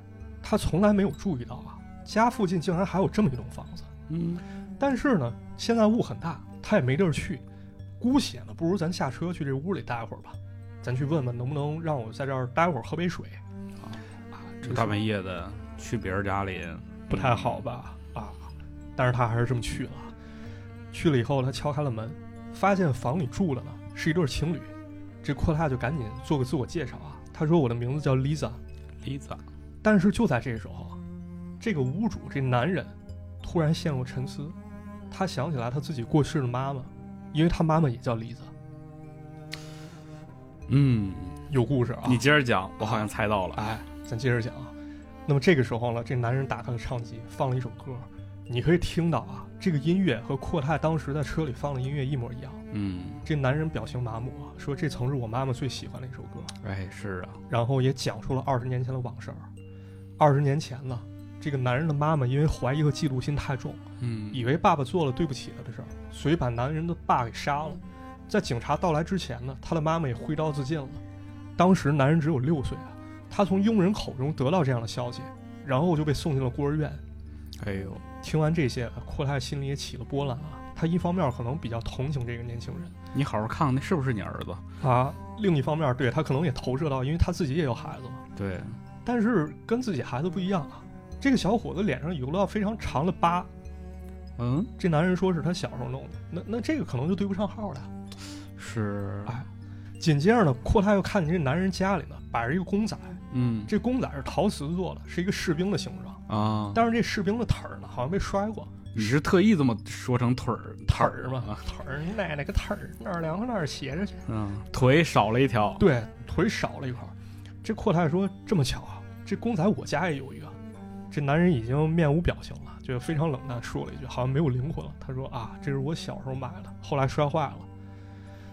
他从来没有注意到啊，家附近竟然还有这么一栋房子。嗯，但是呢，现在雾很大，他也没地儿去，姑且呢，不如咱下车去这屋里待会儿吧，咱去问问能不能让我在这儿待会儿喝杯水。啊啊，这大半夜的去别人家里不太好吧？啊，但是他还是这么去了。去了以后，他敲开了门，发现房里住的呢是一对情侣。这阔太就赶紧做个自我介绍啊。他说：“我的名字叫 Lisa，Lisa。”但是就在这时候，这个屋主这男人突然陷入沉思。他想起来他自己过世的妈妈，因为他妈妈也叫 Lisa。嗯，有故事啊！你接着讲，我好像猜到了。哎，咱接着讲啊。那么这个时候呢，这男人打开了唱机，放了一首歌。你可以听到啊，这个音乐和阔太当时在车里放的音乐一模一样。嗯，这男人表情麻木啊，说这曾是我妈妈最喜欢的一首歌。哎，是啊。然后也讲述了二十年前的往事。二十年前呢，这个男人的妈妈因为怀疑和嫉妒心太重，嗯，以为爸爸做了对不起他的事儿，所以把男人的爸给杀了。在警察到来之前呢，他的妈妈也挥刀自尽了。当时男人只有六岁啊，他从佣人口中得到这样的消息，然后就被送进了孤儿院。哎呦。听完这些，阔太心里也起了波澜啊。他一方面可能比较同情这个年轻人，你好好看看那是不是你儿子啊？另一方面，对他可能也投射到，因为他自己也有孩子嘛。对，但是跟自己孩子不一样啊。这个小伙子脸上有道非常长的疤，嗯，这男人说是他小时候弄的，那那这个可能就对不上号了。是，哎，紧接着呢，阔太又看见这男人家里呢摆着一个公仔，嗯，这公仔是陶瓷做的，是一个士兵的形状。啊！但是这士兵的腿儿呢，好像被摔过。你是特意这么说成腿儿腿儿吗？腿儿，你奶奶个腿儿，哪儿凉快哪儿斜着去。嗯，腿少了一条。对，腿少了一块。这阔太说：“这么巧啊，这公仔我家也有一个。”这男人已经面无表情了，就非常冷淡说了一句：“好像没有灵魂了。”他说：“啊，这是我小时候买的，后来摔坏了。”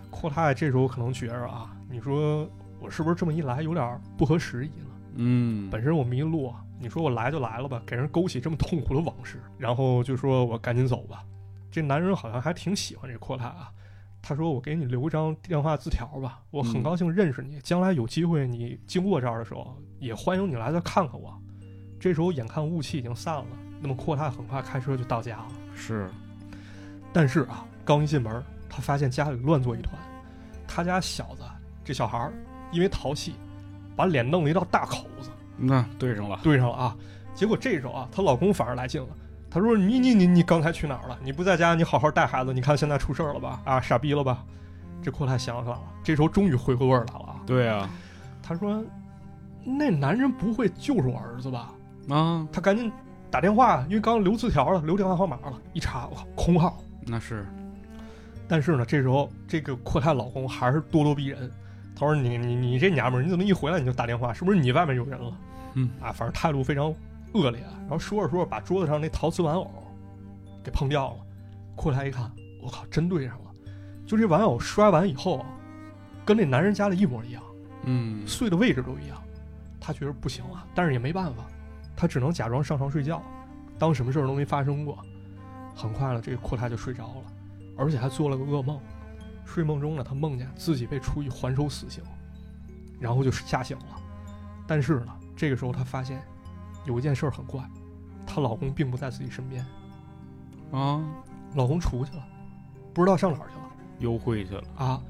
阔太这时候可能觉着啊，你说我是不是这么一来有点不合时宜呢？嗯，本身我迷路。你说我来就来了吧，给人勾起这么痛苦的往事，然后就说我赶紧走吧。这男人好像还挺喜欢这阔太啊。他说我给你留一张电话字条吧，我很高兴认识你，将来有机会你经过这儿的时候，也欢迎你来再看看我。这时候眼看雾气已经散了，那么阔太很快开车就到家了。是，但是啊，刚一进门，他发现家里乱作一团。他家小子这小孩儿因为淘气，把脸弄了一道大口子。那对上了，对上了啊！结果这时候啊，她老公反而来劲了。他说：“你你你你刚才去哪儿了？你不在家，你好好带孩子。你看现在出事儿了吧？啊，傻逼了吧？”这阔太想起来了，这时候终于回过味儿来了啊！对啊，他说：“那男人不会就是我儿子吧？”啊，他赶紧打电话，因为刚留字条了，留电话号码了，一查，哇，空号。那是。但是呢，这时候这个阔太老公还是咄咄逼人。他说：“你你你这娘们儿，你怎么一回来你就打电话？是不是你外面有人了？”嗯啊，反正态度非常恶劣。然后说着说着，把桌子上那陶瓷玩偶给碰掉了。阔太一看，我靠，真对上了！就这玩偶摔完以后啊，跟那男人家的一模一样，嗯，碎的位置都一样。他觉得不行啊，但是也没办法，他只能假装上床睡觉，当什么事儿都没发生过。很快了，这个阔太就睡着了，而且还做了个噩梦。睡梦中呢，她梦见自己被处以还手死刑，然后就吓醒了。但是呢，这个时候她发现有一件事很怪，她老公并不在自己身边。啊，老公出去了，不知道上哪儿去了，幽会去了啊。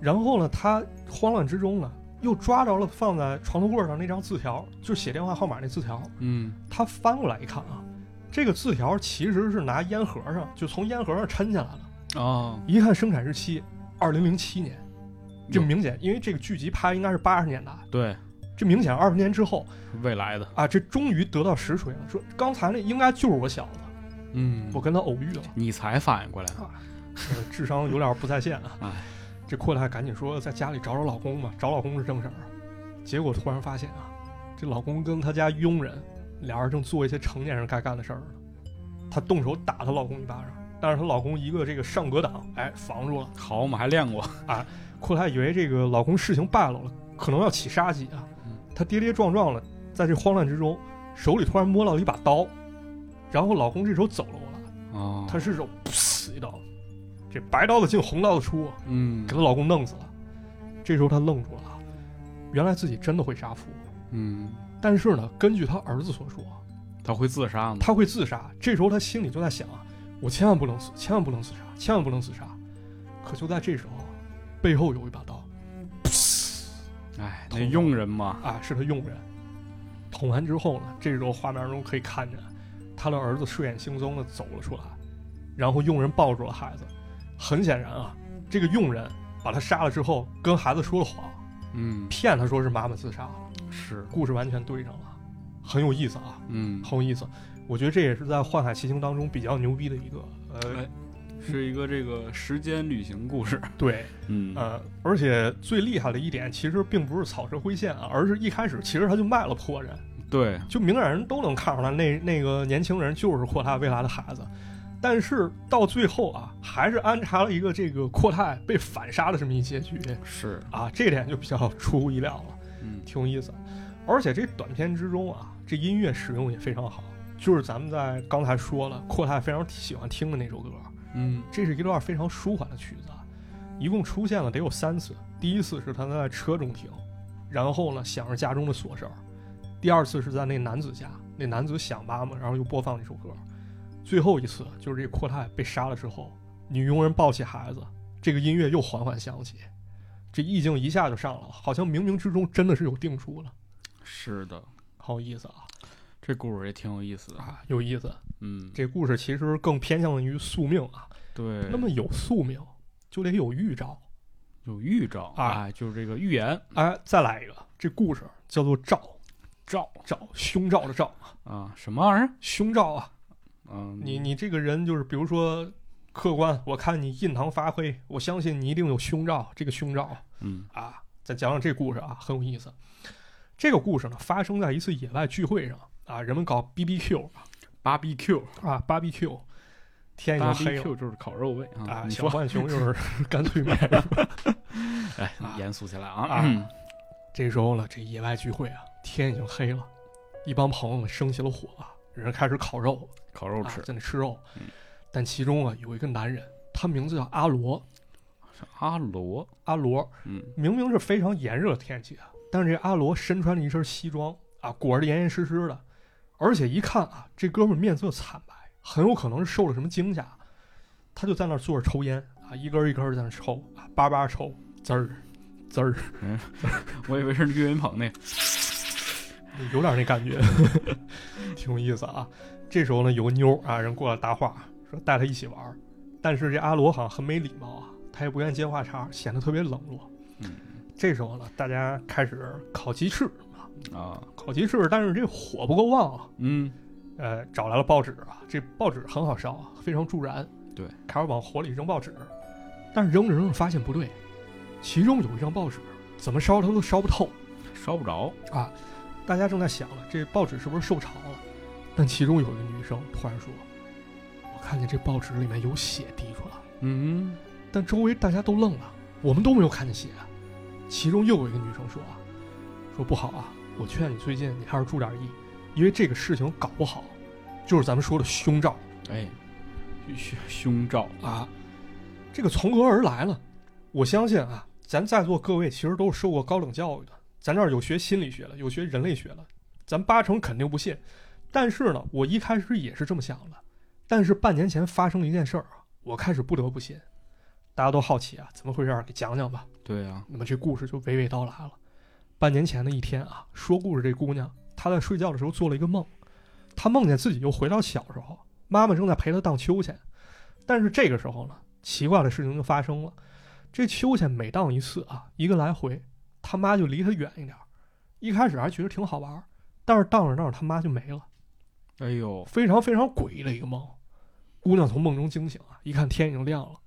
然后呢，她慌乱之中呢，又抓着了放在床头柜上那张字条，就写电话号码那字条。嗯，他翻过来一看啊，这个字条其实是拿烟盒上，就从烟盒上抻下来了。啊！一看生产日期，二零零七年，这明显，因为这个剧集拍应该是八十年代，对，这明显二十年之后，未来的啊，这终于得到实锤了。说刚才那应该就是我小子，嗯，我跟他偶遇了，你才反应过来啊，智商有点不在线啊！哎，这阔太赶紧说在家里找找老公吧，找老公是正事儿。结果突然发现啊，这老公跟他家佣人俩人正做一些成年人该干的事儿呢，她动手打她老公一巴掌。但是她老公一个这个上格挡，哎，防住了。好我们，还练过 啊！阔太以为这个老公事情败露了，可能要起杀机啊。她跌跌撞撞的，在这慌乱之中，手里突然摸到了一把刀，然后老公这时候走了过来，哦，她失手这白刀子进红刀子出，嗯，给她老公弄死了。这时候她愣住了，原来自己真的会杀夫，嗯，但是呢，根据她儿子所说，他会自杀吗？他会自杀。这时候她心里就在想啊。我千万不能死，千万不能自杀，千万不能自杀。可就在这时候，背后有一把刀，哎，那佣人嘛，啊，是他佣人。捅完之后呢，这时候画面中可以看见他的儿子睡眼惺忪的走了出来，然后佣人抱住了孩子。很显然啊，这个佣人把他杀了之后，跟孩子说了谎，嗯，骗他说是妈妈自杀了。是，故事完全对上了，很有意思啊，嗯，很有意思。我觉得这也是在《幻海奇行》当中比较牛逼的一个，呃，是一个这个时间旅行故事。对，嗯，呃，而且最厉害的一点，其实并不是草蛇灰线啊，而是一开始其实他就卖了破人，对，就明眼人都能看出来，那那个年轻人就是阔太未来的孩子，但是到最后啊，还是安插了一个这个阔太被反杀的这么一结局，是。啊，这点就比较出乎意料了，嗯，挺有意思，而且这短片之中啊，这音乐使用也非常好。就是咱们在刚才说了，阔太非常喜欢听的那首歌，嗯，这是一段非常舒缓的曲子，一共出现了得有三次。第一次是他在车中听，然后呢想着家中的琐事儿；第二次是在那男子家，那男子想妈妈，然后又播放一首歌；最后一次就是这阔太被杀了之后，女佣人抱起孩子，这个音乐又缓缓响起，这意境一下就上了，好像冥冥之中真的是有定数了。是的，好有意思啊。这故事也挺有意思的啊，有意思。嗯，这故事其实更偏向于宿命啊。对。那么有宿命，就得有预兆。有预兆啊，就是这个预言。哎，再来一个，这故事叫做兆，兆兆，胸罩的罩啊，什么玩意儿？胸罩啊。嗯，你你这个人就是，比如说客观，我看你印堂发黑，我相信你一定有胸罩。这个胸罩，嗯啊，再讲讲这故事啊，很有意思。这个故事呢，发生在一次野外聚会上。啊，人们搞 B B Q，芭比 Q 啊，芭比 Q，天已经黑了，就是烤肉味啊。小浣熊就是 干脆面。哎，严肃起来啊！啊，这时候呢，这野外聚会啊，天已经黑了，一帮朋友们生起了火，人开始烤肉，烤肉吃，在那吃肉。但其中啊，有一个男人，他名字叫阿罗，阿罗，阿罗，嗯，明明是非常炎热的天气啊，但是这阿罗身穿了一身西装啊，裹着严严实实的。而且一看啊，这哥们面色惨白，很有可能是受了什么惊吓。他就在那坐着抽烟啊，一根一根在那抽啊，叭叭抽，滋儿，滋儿。嗯，我以为是岳云鹏那，有点那感觉，挺有意思啊。这时候呢，有个妞啊，人过来搭话，说带他一起玩。但是这阿罗好像很没礼貌啊，他他也不愿意接话茬，显得特别冷落。嗯，这时候呢，大家开始烤鸡翅啊，啊，烤鸡翅，但是这火不够旺啊。嗯，呃，找来了报纸啊，这报纸很好烧啊，非常助燃。对，开始往火里扔报纸，但是扔着扔着发现不对，其中有一张报纸怎么烧它都烧不透，烧不着啊。大家正在想了，这报纸是不是受潮了？但其中有一个女生突然说：“我看见这报纸里面有血滴出来。”嗯，但周围大家都愣了，我们都没有看见血。其中又有一个女生说：“啊，说不好啊，我劝你最近你还是注点意，因为这个事情搞不好，就是咱们说的胸罩。”哎，凶凶兆啊，这个从何而来呢？我相信啊，咱在座各位其实都是受过高等教育的。咱这儿有学心理学的，有学人类学的，咱八成肯定不信。但是呢，我一开始也是这么想的。但是半年前发生了一件事儿啊，我开始不得不信。大家都好奇啊，怎么回事？给讲讲吧。对啊，那么这故事就娓娓道来了。半年前的一天啊，说故事这姑娘她在睡觉的时候做了一个梦，她梦见自己又回到小时候，妈妈正在陪她荡秋千。但是这个时候呢，奇怪的事情就发生了，这秋千每荡一次啊，一个来回。他妈就离她远一点，一开始还觉得挺好玩，但是荡着荡着他妈就没了。哎呦，非常非常诡异的一个梦。姑娘从梦中惊醒啊，一看天已经亮了，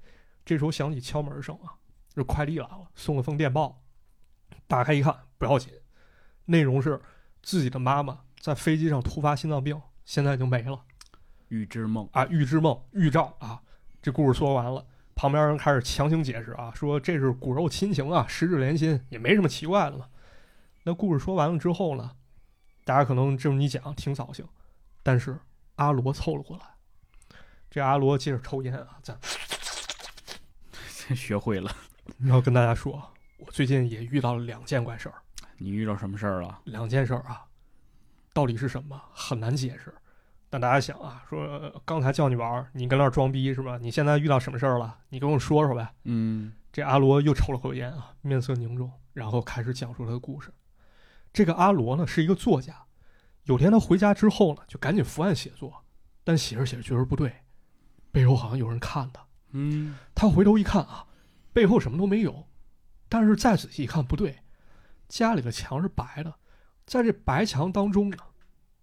这时候响起敲门声啊，这快递来了，送了封电报。打开一看，不要紧，内容是自己的妈妈在飞机上突发心脏病，现在已经没了。预知梦啊，预知梦，预兆啊。这故事说完了。旁边人开始强行解释啊，说这是骨肉亲情啊，十指连心，也没什么奇怪的嘛。那故事说完了之后呢，大家可能这么一讲挺扫兴，但是阿罗凑了过来，这阿罗接着抽烟啊，在 学会了，然后跟大家说，我最近也遇到了两件怪事儿。你遇到什么事儿了？两件事儿啊，到底是什么？很难解释。但大家想啊，说刚才叫你玩，你跟那儿装逼是吧？你现在遇到什么事儿了？你跟我说说呗。嗯，这阿罗又抽了口烟啊，面色凝重，然后开始讲述他的故事。这个阿罗呢是一个作家，有天他回家之后呢，就赶紧伏案写作，但写着写着觉得不对，背后好像有人看他。嗯，他回头一看啊，背后什么都没有，但是再仔细一看不对，家里的墙是白的，在这白墙当中呢，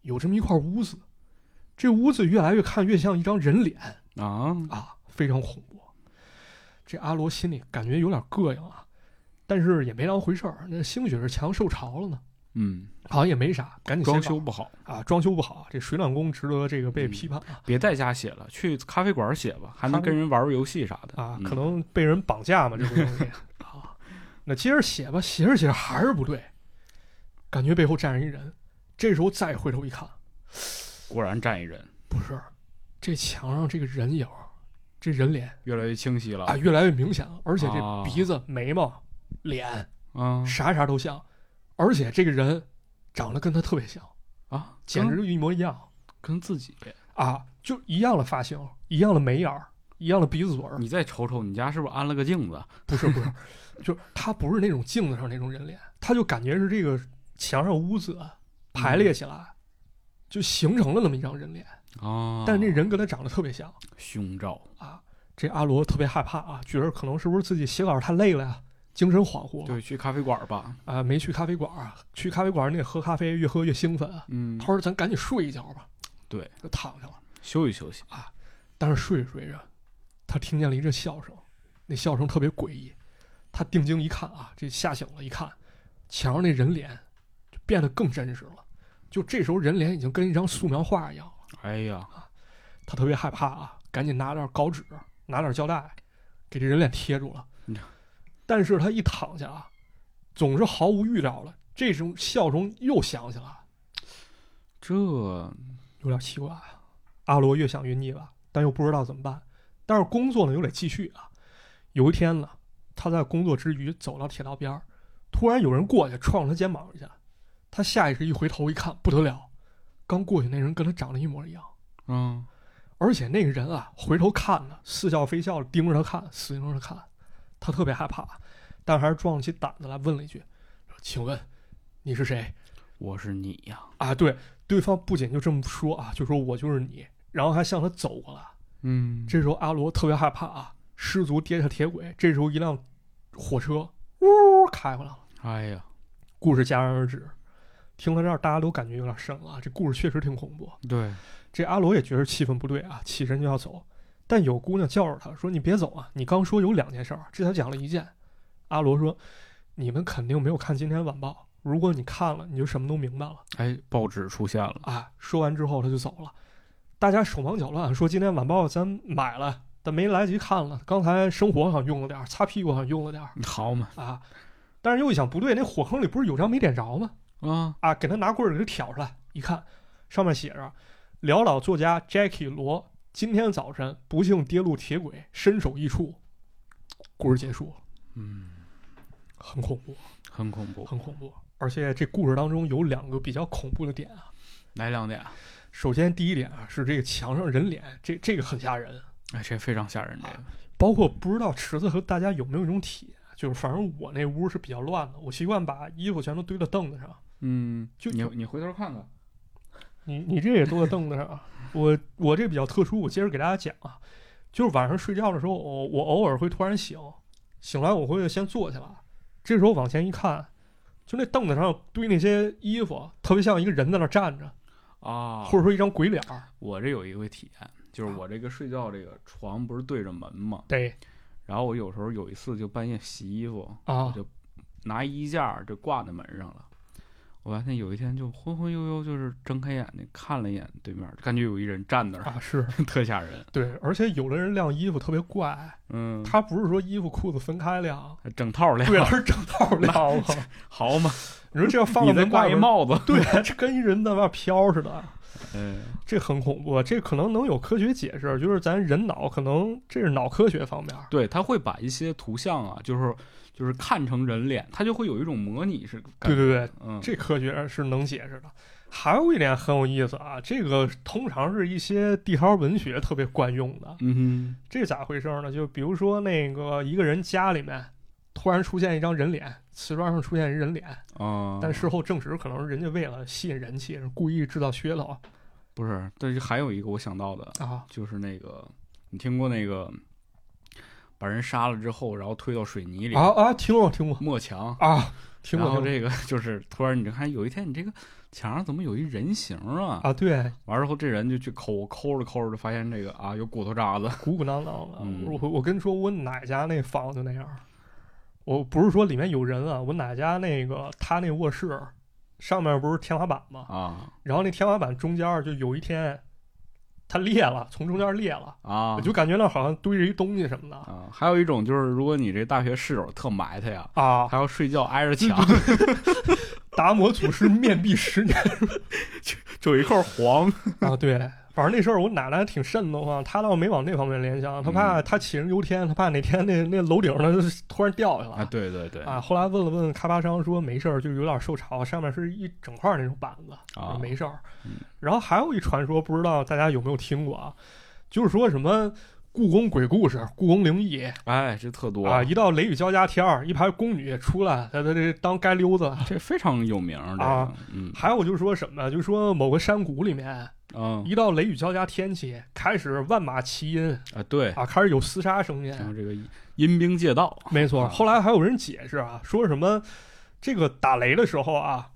有这么一块屋子。这屋子越来越看越像一张人脸啊啊，非常恐怖。这阿罗心里感觉有点膈应啊，但是也没当回事儿。那兴许是墙受潮了呢，嗯，好像也没啥，赶紧装修不好。啊，装修不好，这水暖工值得这个被批判啊。别在家写了，去咖啡馆写吧，还能跟人玩玩游戏啥的。啊。可能被人绑架嘛，这个东西啊。那接着写吧，写着写着还是不对，感觉背后站着一人。这时候再回头一看。果然站一人，不是，这墙上这个人影，这人脸越来越清晰了。啊，越来越明显了，而且这鼻子、眉毛、脸啊，啥啥都像，而且这个人长得跟他特别像啊，简直就一模一样，跟自己啊，就一样的发型，一样的眉眼儿，一样的鼻子嘴儿。你再瞅瞅，你家是不是安了个镜子？不是，不是，就他不是那种镜子上那种人脸，他就感觉是这个墙上污渍排列起来。就形成了那么一张人脸啊，但是那人跟他长得特别像，胸罩啊。这阿罗特别害怕啊，觉得可能是不是自己写稿太累了呀，精神恍惚。对，去咖啡馆吧。啊，没去咖啡馆，去咖啡馆你得喝咖啡，越喝越兴奋。嗯，他说：“咱赶紧睡一觉吧。”对，就躺下了，休息休息啊。但是睡着睡着，他听见了一阵笑声，那笑声特别诡异。他定睛一看啊，这吓醒了，一看墙上那人脸就变得更真实了。就这时候，人脸已经跟一张素描画一样了。哎呀，他特别害怕啊，赶紧拿点稿纸，拿点胶带，给这人脸贴住了。但是他一躺下啊，总是毫无预料的，这种笑容又响起来。这有点奇怪啊。阿罗越想越腻歪，但又不知道怎么办。但是工作呢，又得继续啊。有一天呢，他在工作之余走到铁道边儿，突然有人过去撞他肩膀一下。他下意识一回头一看，不得了，刚过去那人跟他长得一模一样。嗯，而且那个人啊，回头看呢，似笑非笑盯着他看，死盯着他看。他特别害怕，但还是壮起胆子来问了一句：“请问你是谁？”“我是你呀。”啊，对，对方不仅就这么说啊，就说我就是你，然后还向他走过来。嗯，这时候阿罗特别害怕啊，失足跌下铁轨。这时候一辆火车呜开过来了。哎呀，故事戛然而止。听到这儿，大家都感觉有点神了。这故事确实挺恐怖。对，这阿罗也觉得气氛不对啊，起身就要走。但有姑娘叫着他说：“你别走啊！你刚说有两件事儿，这才讲了一件。”阿罗说：“你们肯定没有看今天晚报。如果你看了，你就什么都明白了。”哎，报纸出现了啊！说完之后他就走了。大家手忙脚乱，说：“今天晚报咱买了，但没来及看了。刚才生活好像用了点，擦屁股好像用了点。好嘛啊！但是又一想，不对，那火坑里不是有张没点着吗？啊啊！给他拿棍儿给他挑出来，一看，上面写着：潦倒作家 Jackie 罗。”今天早晨不幸跌入铁轨，身首异处。故事结束。嗯，很恐怖，很恐怖，很恐怖。而且这故事当中有两个比较恐怖的点啊。哪两点？首先，第一点啊，是这个墙上人脸，这这个很吓人。哎，这非常吓人。这个，包括不知道池子和大家有没有一种体验，就是反正我那屋是比较乱的，我习惯把衣服全都堆到凳子上。嗯，就你你回头看看。你你这也坐在凳子上，我我这比较特殊，我接着给大家讲啊，就是晚上睡觉的时候，我我偶尔会突然醒，醒来我会先坐起来，这时候往前一看，就那凳子上堆那些衣服，特别像一个人在那站着啊，或者说一张鬼脸。我这有一个体验，就是我这个睡觉这个床不是对着门吗？对。然后我有时候有一次就半夜洗衣服啊，就拿衣架就挂在门上了。我发现有一天就昏昏悠悠，就是睁开眼睛看了一眼对面，感觉有一人站那儿啊，是 特吓人。对，而且有的人晾衣服特别怪，嗯，他不是说衣服裤子分开晾，整套晾，对，是整套晾 好嘛？你说这要放在门挂一帽子，对，这跟一人在外飘似的，嗯，这很恐怖。这可能能有科学解释，就是咱人脑可能这是脑科学方面，对他会把一些图像啊，就是。就是看成人脸，它就会有一种模拟是。对对对，嗯，这科学是能解释的。还有一点很有意思啊，这个通常是一些地摊文学特别惯用的。嗯哼，这咋回事呢？就比如说那个一个人家里面突然出现一张人脸，瓷砖上出现一人脸啊，但事后证实可能是人家为了吸引人气，是故意制造噱头。不是，但是还有一个我想到的啊，就是那个你听过那个？把人杀了之后，然后推到水泥里啊啊！听过听过，抹墙啊，听过。然后这个就是突然，你就看有一天，你这个墙上怎么有一人形啊？啊，对。完之后，这人就去抠，抠着抠着就发现这个啊，有骨头渣子，鼓鼓囊囊的。我我跟你说，我奶家那房就那样。我不是说里面有人啊，我奶家那个他那卧室上面不是天花板吗？啊。然后那天花板中间就有一天。它裂了，从中间裂了啊！我就感觉那好像堆着一东西什么的啊。还有一种就是，如果你这大学室友特埋汰呀啊，还要睡觉挨着墙，达摩祖师面壁十年，就有一块黄啊。对，反正那事儿我奶奶挺瘆得慌，她倒没往那方面联想，她怕她杞人忧天，她怕哪天那那楼顶呢 突然掉下来。对对对啊！后来问了问开发商，说没事儿，就有点受潮，上面是一整块那种板子啊，没事儿。然后还有一传说，不知道大家有没有听过啊？就是说什么故宫鬼故事、故宫灵异，哎，这特多啊！一到雷雨交加天儿，一排宫女出来，他他这当街溜子，这非常有名啊。嗯，还有就是说什么，就是说某个山谷里面，嗯，一到雷雨交加天气，开始万马齐喑。啊，对。啊，开始有厮杀声音，然后这个阴兵借道，没错。后来还有人解释啊，说什么这个打雷的时候啊。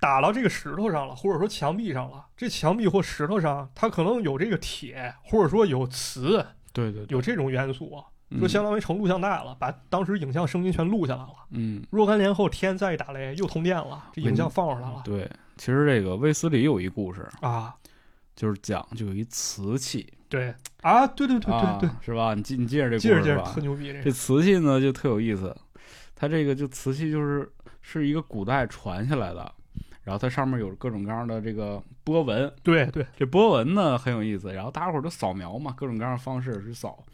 打到这个石头上了，或者说墙壁上了，这墙壁或石头上，它可能有这个铁，或者说有磁，对对，有这种元素，就相当于成录像带了，把当时影像声音全录下来了。嗯，若干年后天再一打雷，又通电了，这影像放出来了。对，其实这个卫斯理有一故事。啊，就是讲就有一瓷器。对啊，对对对对对，是吧？你记你记着这故事吧？特牛逼，这瓷器呢就特有意思，它这个就瓷器就是是一个古代传下来的。然后它上面有各种各样的这个波纹，对对，这波纹呢很有意思。然后大家伙儿都扫描嘛，各种各样的方式去扫，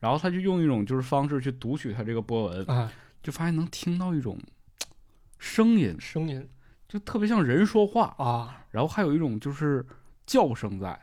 然后他就用一种就是方式去读取它这个波纹，啊，就发现能听到一种声音，声音就特别像人说话啊。然后还有一种就是叫声在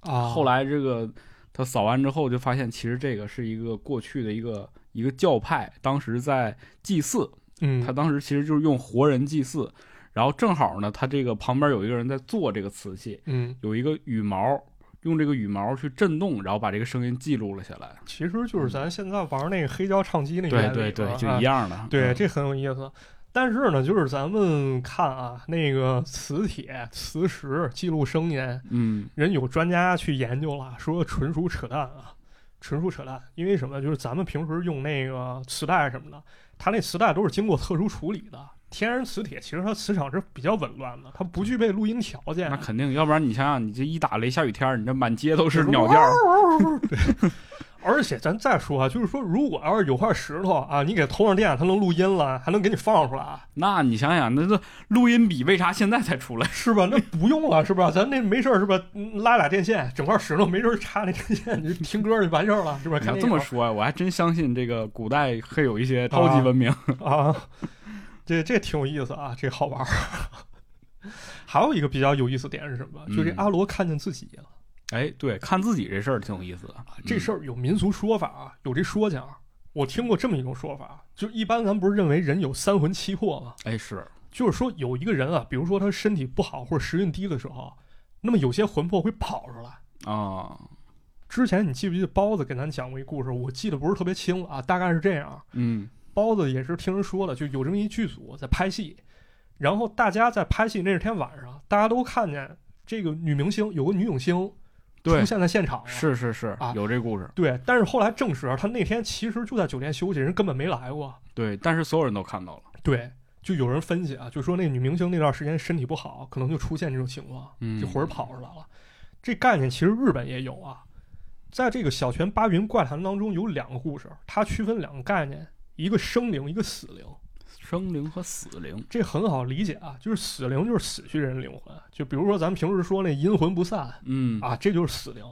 啊。后来这个他扫完之后就发现，其实这个是一个过去的一个一个教派，当时在祭祀，嗯，他当时其实就是用活人祭祀。然后正好呢，他这个旁边有一个人在做这个瓷器，嗯，有一个羽毛，用这个羽毛去震动，然后把这个声音记录了下来。其实就是咱现在玩那个黑胶唱机那对对对，就一样的。对，这很有意思。但是呢，就是咱们看啊，那个磁铁、磁石记录声音，嗯，人有专家去研究了，说纯属扯淡啊，纯属扯淡。因为什么？就是咱们平时用那个磁带什么的，它那磁带都是经过特殊处理的。天然磁铁其实它磁场是比较紊乱的，它不具备录音条件。那肯定，要不然你想想，你这一打雷下雨天，你这满街都是鸟叫。对，而且咱再说啊，就是说，如果要是有块石头啊，你给它通上电，它能录音了，还能给你放出来。那你想想，那这录音笔为啥现在才出来？是吧？那不用了，是吧？咱那没事是吧？拉俩电线，整块石头，没事插那电线，你听歌就完事儿了，是吧？要这么说，啊我还真相信这个古代会有一些高级文明啊。这这挺有意思啊，这好玩儿。还有一个比较有意思点是什么？就这阿罗看见自己了。哎，对，看自己这事儿挺有意思的。这事儿有民俗说法啊，有这说讲。我听过这么一种说法，就一般咱不是认为人有三魂七魄吗？哎，是，就是说有一个人啊，比如说他身体不好或者时运低的时候，那么有些魂魄会跑出来啊。之前你记不记得包子给咱讲过一故事？我记得不是特别清了啊，大概是这样。嗯。包子也是听人说的，就有这么一剧组在拍戏，然后大家在拍戏那天晚上，大家都看见这个女明星有个女影星出现在现场了。是是是啊，有这故事。对，但是后来证实，他那天其实就在酒店休息，人根本没来过。对，但是所有人都看到了。对，就有人分析啊，就说那女明星那段时间身体不好，可能就出现这种情况，这魂儿跑出来了。这概念其实日本也有啊，在这个小泉八云怪谈当中有两个故事，它区分两个概念。一个生灵，一个死灵，生灵和死灵，这很好理解啊，就是死灵就是死去人灵魂，就比如说咱们平时说那阴魂不散，嗯啊，这就是死灵，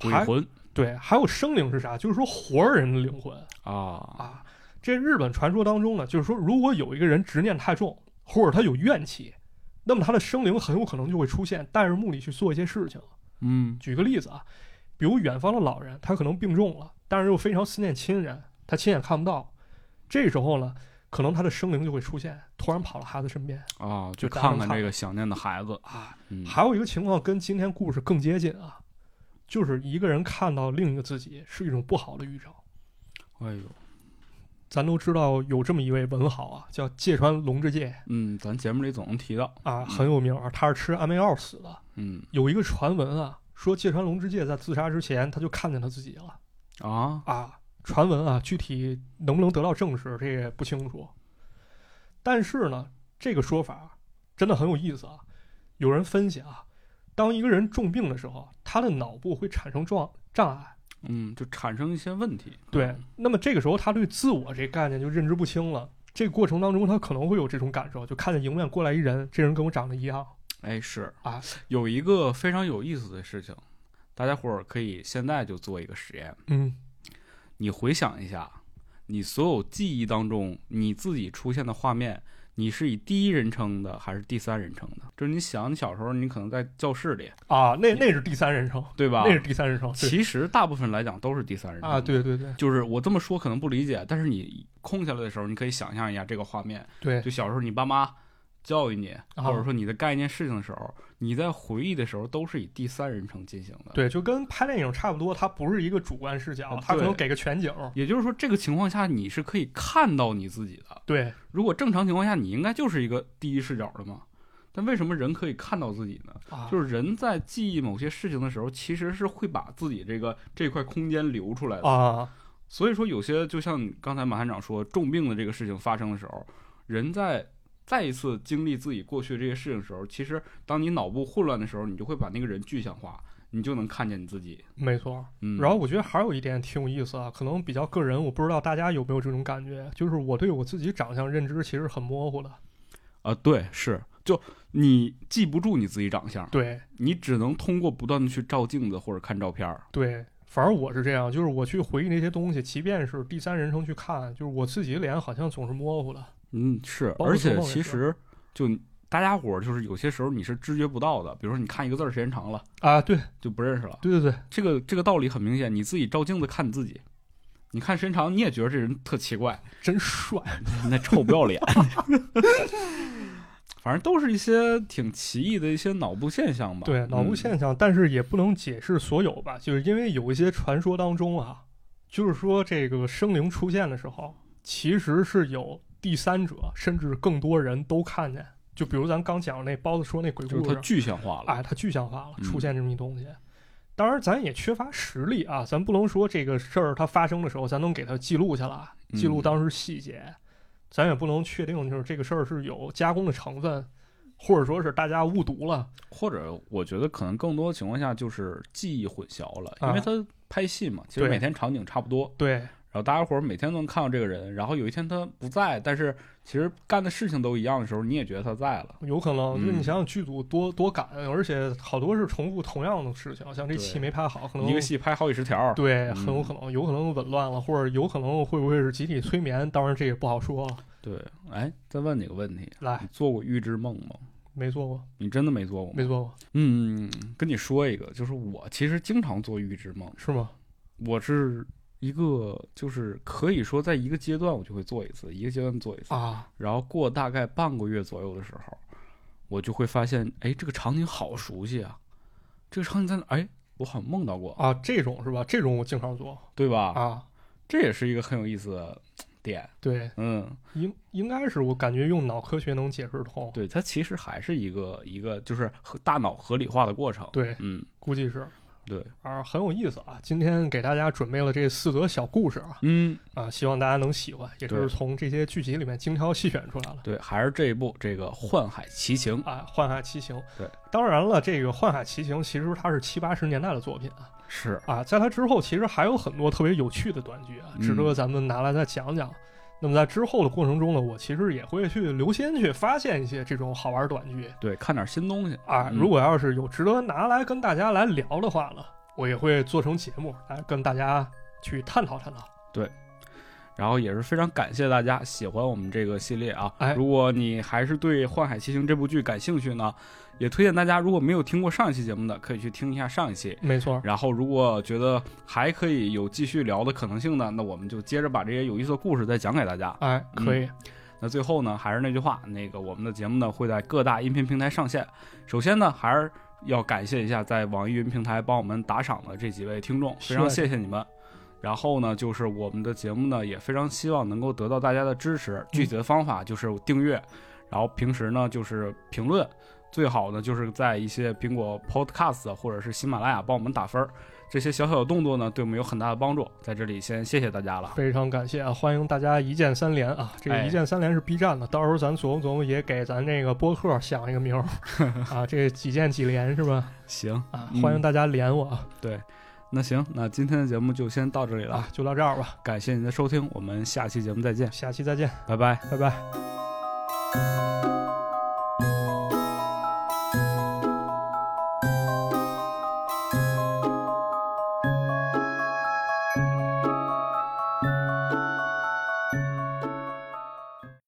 鬼魂，对，还有生灵是啥？就是说活人的灵魂啊啊，这日本传说当中呢，就是说如果有一个人执念太重，或者他有怨气，那么他的生灵很有可能就会出现，带着目的去做一些事情。嗯，举个例子啊，比如远方的老人，他可能病重了，但是又非常思念亲人，他亲眼看不到。这时候呢，可能他的生灵就会出现，突然跑到孩子身边啊，就看看这个想念的孩子啊。还有一个情况跟今天故事更接近啊，就是一个人看到另一个自己是一种不好的预兆。哎呦，咱都知道有这么一位文豪啊，叫芥川龙之介。嗯，咱节目里总能提到啊，很有名啊，他是吃安眠药死的。嗯，有一个传闻啊，说芥川龙之介在自杀之前他就看见他自己了。啊啊。传闻啊，具体能不能得到证实，这也不清楚。但是呢，这个说法真的很有意思啊。有人分析啊，当一个人重病的时候，他的脑部会产生状障碍，嗯，就产生一些问题。对，那么这个时候他对自我这概念就认知不清了。这个过程当中，他可能会有这种感受，就看见迎面过来一人，这人跟我长得一样。哎，是啊，有一个非常有意思的事情，大家伙儿可以现在就做一个实验。嗯。你回想一下，你所有记忆当中你自己出现的画面，你是以第一人称的还是第三人称的？就是你想，你小时候你可能在教室里啊，那那是第三人称，对吧？那是第三人称。其实大部分来讲都是第三人称啊，对对对。就是我这么说可能不理解，但是你空下来的时候，你可以想象一下这个画面。对，就小时候你爸妈。教育你，或者说你的概念事情的时候，你在回忆的时候都是以第三人称进行的。对，就跟拍电影差不多，它不是一个主观视角，它可能给个全景。也就是说，这个情况下你是可以看到你自己的。对，如果正常情况下，你应该就是一个第一视角的嘛。但为什么人可以看到自己呢？就是人在记忆某些事情的时候，其实是会把自己这个这块空间留出来的啊。所以说，有些就像刚才马探长说，重病的这个事情发生的时候，人在。再一次经历自己过去这些事情的时候，其实当你脑部混乱的时候，你就会把那个人具象化，你就能看见你自己。没错，嗯。然后我觉得还有一点挺有意思啊，可能比较个人，我不知道大家有没有这种感觉，就是我对我自己长相认知其实很模糊的。啊，对，是，就你记不住你自己长相，对你只能通过不断的去照镜子或者看照片儿。对，反正我是这样，就是我去回忆那些东西，即便是第三人称去看，就是我自己的脸好像总是模糊的。嗯，是，而且其实就大家伙儿就是有些时候你是知觉不到的，比如说你看一个字儿时间长了啊，对，就不认识了。对对对，这个这个道理很明显，你自己照镜子看你自己，你看时间长你也觉得这人特奇怪，真帅，那臭不要脸。反正都是一些挺奇异的一些脑部现象吧。对，脑部现象，但是也不能解释所有吧，就是因为有一些传说当中啊，就是说这个生灵出现的时候，其实是有第三者，甚至更多人都看见。就比如咱刚讲那包子说那鬼故事，它具象化了，哎，它具象化了，出现这么一东西。当然，咱也缺乏实力啊，咱不能说这个事儿它发生的时候，咱能给它记录下来，记录当时细节。咱也不能确定，就是这个事儿是有加工的成分，或者说是大家误读了，或者我觉得可能更多情况下就是记忆混淆了，因为它拍戏嘛，其实每天场景差不多。对。然后大家伙儿每天都能看到这个人，然后有一天他不在，但是其实干的事情都一样的时候，你也觉得他在了。有可能，就你想想剧组多多赶，而且好多是重复同样的事情，像这戏没拍好，可能一个戏拍好几十条。对，很有可能，有可能紊乱了，或者有可能会不会是集体催眠？当然这也不好说了。对，哎，再问你个问题，来，你做过预知梦吗？没做过。你真的没做过？没做过。嗯，跟你说一个，就是我其实经常做预知梦。是吗？我是。一个就是可以说，在一个阶段我就会做一次，一个阶段做一次啊。然后过大概半个月左右的时候，我就会发现，哎，这个场景好熟悉啊！这个场景在哪？哎，我好像梦到过啊。这种是吧？这种我经常做，对吧？啊，这也是一个很有意思的点。对，嗯，应应该是我感觉用脑科学能解释通。对，它其实还是一个一个就是大脑合理化的过程。对，嗯，估计是。对，啊，很有意思啊！今天给大家准备了这四则小故事啊，嗯，啊，希望大家能喜欢，也就是从这些剧集里面精挑细选出来了。对，还是这一部这个《幻海奇情》啊，《幻海奇情》。对，当然了，这个《幻海奇情》其实它是七八十年代的作品啊，是啊，在它之后其实还有很多特别有趣的短剧啊，值得咱们拿来再讲讲。那么在之后的过程中呢，我其实也会去留心去发现一些这种好玩短剧，对，看点新东西啊。如果要是有值得拿来跟大家来聊的话呢？我也会做成节目来跟大家去探讨探讨。对，然后也是非常感谢大家喜欢我们这个系列啊！哎，如果你还是对《幻海奇行》这部剧感兴趣呢，也推荐大家如果没有听过上一期节目的，可以去听一下上一期。没错。然后如果觉得还可以有继续聊的可能性呢，那我们就接着把这些有意思的故事再讲给大家。哎，可以。那最后呢，还是那句话，那个我们的节目呢会在各大音频平台上线。首先呢，还是。要感谢一下在网易云平台帮我们打赏的这几位听众，非常谢谢你们。然后呢，就是我们的节目呢，也非常希望能够得到大家的支持。具体的方法就是订阅，然后平时呢就是评论，最好呢就是在一些苹果 Podcast 或者是喜马拉雅帮我们打分儿。这些小小的动作呢，对我们有很大的帮助。在这里先谢谢大家了，非常感谢啊！欢迎大家一键三连啊！这个一键三连是 B 站的，到时候咱琢磨琢磨，也给咱这个播客想一个名儿 啊！这几键几连是吧？行啊，欢迎大家连我。对，那行，那今天的节目就先到这里了，就到这儿吧。感谢您的收听，我们下期节目再见。下期再见，拜拜，拜拜。